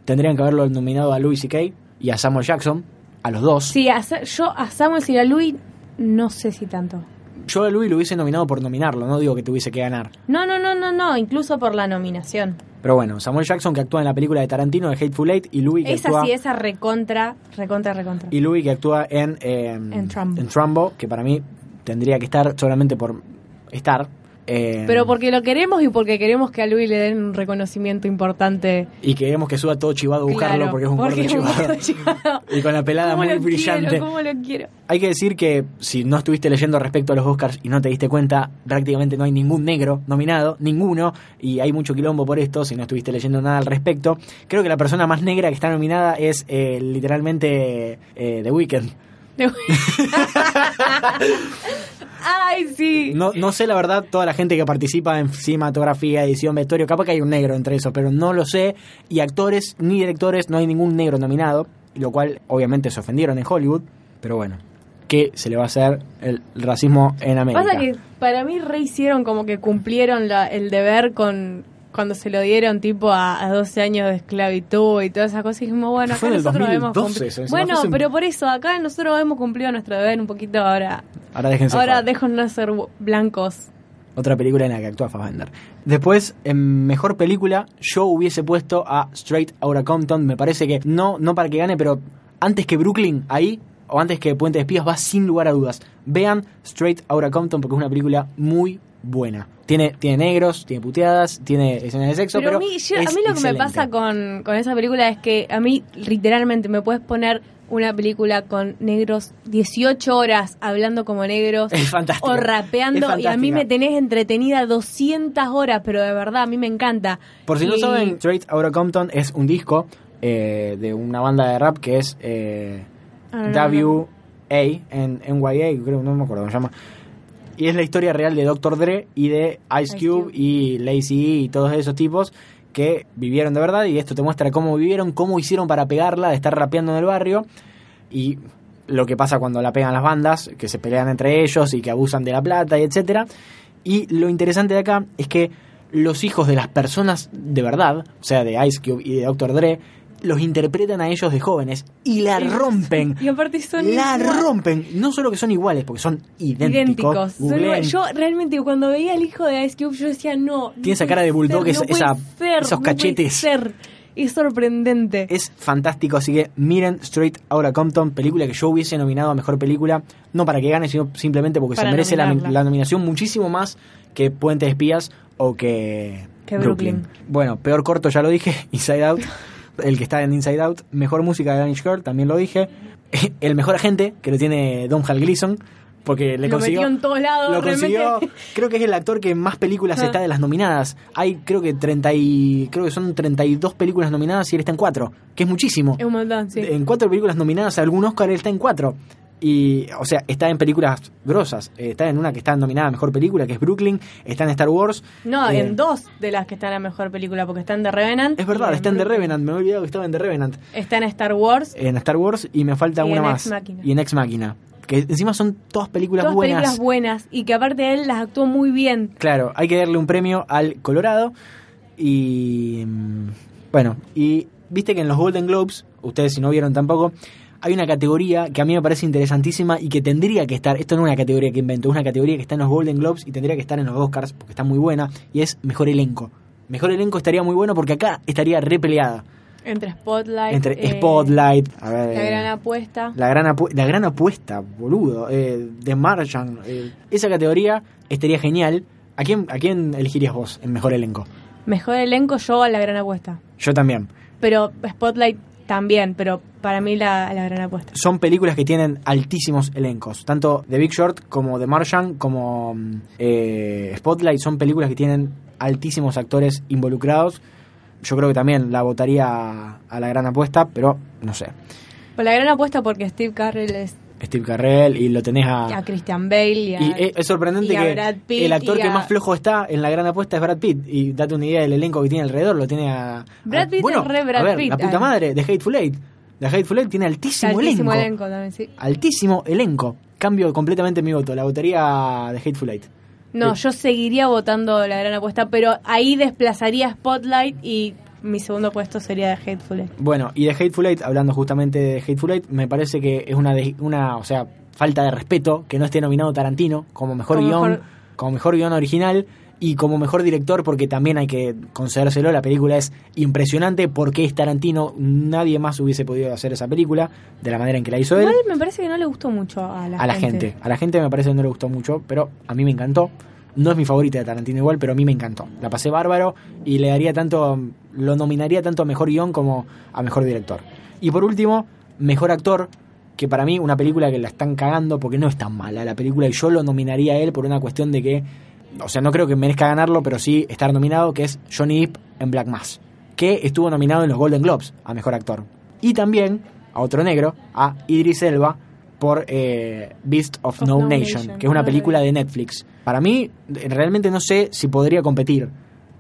tendrían que haberlo nominado a Louis C.K. y a Samuel Jackson, a los dos. sí, a yo a Samuel y a Louis no sé si tanto. Yo a Louis lo hubiese nominado por nominarlo, no digo que tuviese que ganar. No, no, no, no, no, incluso por la nominación. Pero bueno, Samuel Jackson que actúa en la película de Tarantino de Hateful Eight y Louis que Esa actúa sí, esa recontra, recontra, recontra. y Louis que actúa en eh, En Trumbo. Trumbo, que para mí tendría que estar solamente por estar. Eh, Pero porque lo queremos y porque queremos que a Louis le den un reconocimiento importante. Y queremos que suba todo chivado a buscarlo Claro, porque es un gordo chivado. y con la pelada ¿Cómo muy brillante. Quiero, ¿Cómo lo quiero? Hay que decir que si no estuviste leyendo respecto a los Oscars y no te diste cuenta, prácticamente no hay ningún negro nominado, ninguno, y hay mucho quilombo por esto si no estuviste leyendo nada al respecto. Creo que la persona más negra que está nominada es eh, literalmente eh, The Weeknd. Ay, sí. No, no sé la verdad toda la gente que participa en cinematografía, edición, vestuario, capaz que hay un negro entre esos, pero no lo sé. Y actores ni directores, no hay ningún negro nominado, lo cual obviamente se ofendieron en Hollywood, pero bueno, ¿qué se le va a hacer el racismo en América? Pasa que para mí rehicieron como que cumplieron la- el deber con cuando se lo dieron tipo a, a 12 años de esclavitud y todas esas cosas. Dijimos, bueno, acá nosotros hemos 2012 cumplido. Bueno, pero por eso, acá nosotros hemos cumplido nuestro deber un poquito ahora. Ahora déjense Ahora déjennos ser blancos. Otra película en la que actúa Fassbender. Después, en mejor película, yo hubiese puesto a Straight Outta Compton. Me parece que no, no para que gane, pero antes que Brooklyn, ahí, o antes que Puente de Espías, va sin lugar a dudas. Vean Straight Outta Compton porque es una película muy buena. Tiene, tiene negros, tiene puteadas, tiene escenas de sexo, Pero, pero, a mí, yo- a mí lo que me pasa con, con esa película es que a mí literalmente me puedes poner una película con negros 18 horas hablando como negros Es fantástico. o rapeando Es y a mí me tenés entretenida 200 horas, pero de verdad a mí me encanta. Por si no saben, Straight Outta Compton es un disco eh, de una banda de rap que es eh, Ah, no, no, no. WA, en NYA, creo, no me acuerdo cómo se llama. Y es la historia real de Dr. Dre y de Ice Ice Cube, Cube. y Lazy y todos esos tipos que vivieron de verdad y esto te muestra cómo vivieron, cómo hicieron para pegarla, de estar rapeando en el barrio y lo que pasa cuando la pegan las bandas, que se pelean entre ellos y que abusan de la plata y etcétera. Y lo interesante de acá es que los hijos de las personas de verdad, o sea, de Ice Cube y de Dr. Dre, los interpretan a ellos de jóvenes y la rompen. Y aparte son La igual- rompen. No solo que son iguales, porque son idénticos. idénticos. Son. Yo realmente cuando veía al hijo de Ice Cube yo decía, no. no Tiene esa cara de bulldog, ser, esa- no puede esa- ser, esos no cachetes. ser. Es sorprendente. Es fantástico, así que miren Straight Outta Compton, película que yo hubiese nominado a Mejor Película, no para que gane, sino simplemente porque Para se merece la, nominación muchísimo más que Puente de Espías o que, Que Brooklyn. Bueno, peor corto ya lo dije, Inside Out, el que está en Inside Out, Mejor Música de Danish Girl, también lo dije, el Mejor Agente, que lo tiene Don Hal Gleason, porque le Lo consiguió... metió en todos lados. Lo realmente. consiguió. Creo que es el actor que más películas Ah. está de las nominadas. Hay creo que 30 y, creo que son 32 películas nominadas y él está en 4, que es muchísimo. Es un montón, sí. En cuatro películas nominadas a algún Oscar él está en cuatro. Y, o sea, está en películas grosas. Eh, está en una que está nominada a mejor película, que es Brooklyn. Está en Star Wars. No, Eh, en dos de las que están en la mejor película, porque está en The Revenant. Es verdad, está en The. Revenant. Me había olvidado que estaba en The Revenant. Está en Star Wars. En Star Wars y me falta Y una en más. Ex Machina. Y en Ex Máquina. Que encima son todas películas Todas buenas. películas buenas y que aparte él las actuó muy bien. Claro, hay que darle un premio al Colorado. Y. mm, Bueno, y viste que en los Golden Globes, ustedes si no vieron tampoco, hay una categoría que a mí me parece interesantísima y que tendría que estar. Esto no es una categoría que invento, es una categoría que está en los Golden Globes y tendría que estar en los Oscars porque está muy buena. Y es mejor elenco. Mejor elenco estaría muy bueno porque acá estaría repeleada. Entre Spotlight. Entre eh, Spotlight, a ver, La gran apuesta. la gran, apu- la gran apuesta, boludo. Eh, The Martian. eh, esa categoría estaría genial. ¿A quién, ¿A quién elegirías vos en mejor elenco? Mejor elenco yo a la gran apuesta. Yo también. Pero Spotlight también, pero para mí la, la gran apuesta. Son películas que tienen altísimos elencos. Tanto The Big Short como The Martian como mm, eh, Spotlight son películas que tienen altísimos actores involucrados. Yo creo que también la votaría a, a la gran apuesta, pero no sé. Pues la gran apuesta porque Steve Carell es Steve Carell y lo tenés a... a Christian Bale y a, Y es, sorprendente y a que Brad Pitt el actor que más flojo está en la gran apuesta es Brad Pitt. Y date una idea del elenco que tiene alrededor. Lo tiene a. Brad Pitt bueno, es re Brad a ver, Pitt, La puta madre de Hateful Eight. De Hateful Eight tiene altísimo, altísimo elenco. elenco también, sí. Altísimo elenco. Cambio completamente mi voto. La votaría de Hateful Eight. No, Sí. yo seguiría votando la gran apuesta, pero ahí desplazaría Spotlight y mi segundo puesto sería de Hateful Eight. Bueno, y de Hateful Eight, hablando justamente de Hateful Eight, me parece que es una, de- una o sea, falta de respeto que no esté nominado Tarantino como mejor Como guion, mejor- como mejor guion original y como mejor director, porque también hay que concedérselo. La película es impresionante porque es Tarantino. Nadie más hubiese podido hacer esa película de la manera en que la hizo él. Igual me parece que no le gustó mucho a la, a la gente. A la gente me parece que no le gustó mucho, pero a mí me encantó. No es mi favorita de Tarantino igual, pero a mí me encantó. La pasé bárbaro y le daría tanto, lo nominaría tanto a mejor guion como a mejor director. Y por último, mejor actor, que para mí una película que la están cagando porque no es tan mala la película y yo lo nominaría a él por una cuestión de que, o sea, no creo que merezca ganarlo, pero sí estar nominado, que es Johnny Depp en Black Mass, que estuvo nominado en los Golden Globes a mejor actor. Y también a otro negro, a Idris Elba por eh, Beast of, Of No, No Nation, Nation, que es una película de Netflix. Para mí, realmente no sé si podría competir,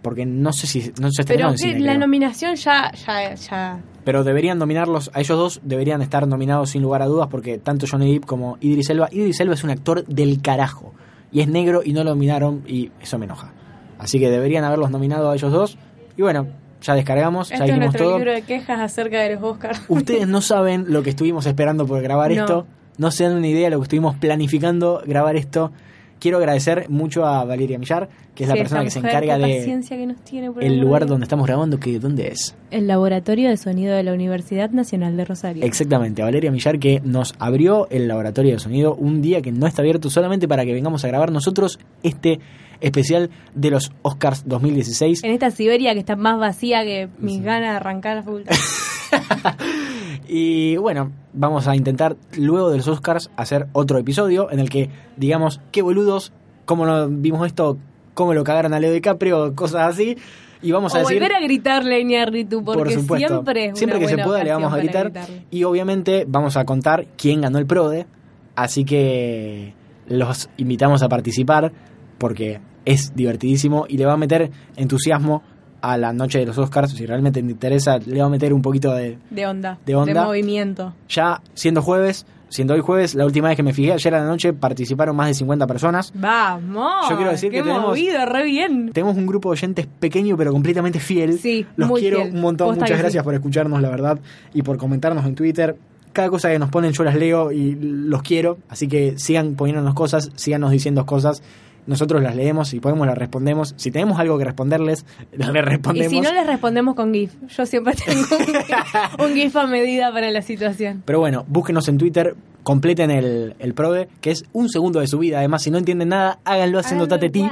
porque no sé si no se Pero en que cine, la creo. nominación ya, ya, ya. Pero deberían nominarlos, a ellos dos deberían estar nominados sin lugar a dudas, porque tanto Johnny Depp como Idris Elba, Idris Elba es un actor del carajo, y es negro y no lo nominaron, y eso me enoja. Así que deberían haberlos nominado a ellos dos, y bueno, ya descargamos, ya Este es dijimos nuestro todo. libro de quejas acerca de los Oscars. Ustedes no saben lo que estuvimos esperando por grabar No. esto. No se dan una idea de lo que estuvimos planificando grabar esto. Quiero agradecer mucho a Valeria Millar, que es la persona que se encarga de que nos tiene por el lugar donde estamos grabando, que dónde es. El Laboratorio de Sonido de la Universidad Nacional de Rosario. Exactamente, a Valeria Millar que nos abrió el laboratorio de sonido un día que no está abierto solamente para que vengamos a grabar nosotros este especial de los Oscars 2016. En esta Siberia que está más vacía que mis Sí. ganas de arrancar la facultad. Y bueno, vamos a intentar luego de los Oscars hacer otro episodio en el que digamos qué boludos, cómo no vimos esto, cómo lo cagaron a Leo DiCaprio, cosas así. Y vamos a decir, volver a gritarle Iñárritu, porque por supuesto, siempre es siempre que se pueda le vamos a gritar. Y obviamente vamos a contar quién ganó el PRODE. Así que los invitamos a participar porque es divertidísimo y le va a meter entusiasmo a la noche de los Oscars. Si realmente te interesa, le va a meter un poquito de, De onda. De onda. movimiento. ya siendo jueves, siendo hoy jueves, la última vez que me fijé, ayer a la noche participaron más de 50 personas. Vamos. Yo quiero decir qué que tenemos- movido, re bien. Tenemos un grupo de oyentes pequeño pero completamente fiel. Sí, Los muy quiero fiel. un montón. Posta Muchas gracias sí. por escucharnos, la verdad, y por comentarnos en Twitter. Cada cosa que nos ponen yo las leo y los quiero. Así que sigan poniéndonos cosas, síganos diciendo cosas. Nosotros las leemos y podemos las respondemos. Si tenemos algo que responderles, les Y respondemos. si no les respondemos con GIF. Yo siempre tengo un, un GIF a medida para la situación. Pero bueno, búsquenos en Twitter, completen el, el PRODE, que es un segundo de su vida. Además, si no entienden nada, háganlo haciendo tatetí. no.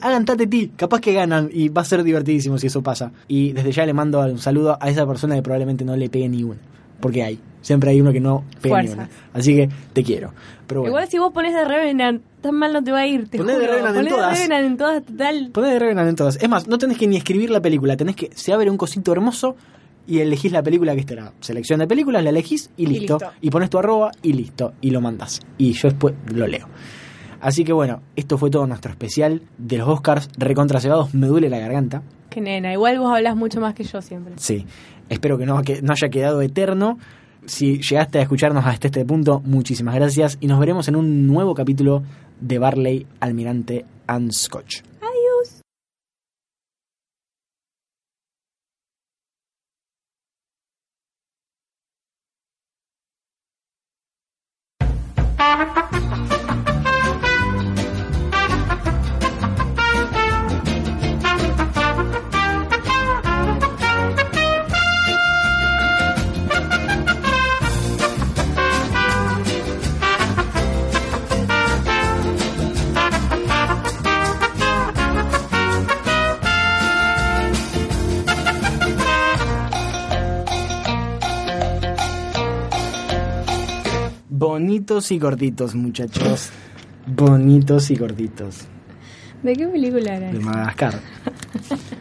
Hagan tatetí, capaz que ganan y va a ser divertidísimo si eso pasa. Y desde ya le mando un saludo a esa persona que probablemente no le pegue ni una. Porque hay, siempre hay uno que no pega ni una. Así que te quiero. Pero bueno, Igual si vos pones de Revenant, tan mal no te va a ir. Te Poné de. Revenant en Poné de todas. Revenant en todas, total. Poné de Revenant en todas. Es más, no tenés que ni escribir la película, tenés que se abre un cosito hermoso y elegís la película que esté la selección de películas, la elegís y listo. listo. Y pones tu arroba y listo. Y lo mandás. Y yo después lo leo. Así que bueno, esto fue todo nuestro especial de los Oscars recontracebados. Me duele la garganta. Que nena, igual vos hablas mucho más que yo siempre. Sí, espero que no, que no haya quedado eterno. Si llegaste a escucharnos hasta este punto, muchísimas gracias y nos veremos en un nuevo capítulo de Barley, Almirante and Scotch. Adiós. Bonitos y gorditos, muchachos. Bonitos y gorditos. ¿De qué película era? De? Madagascar.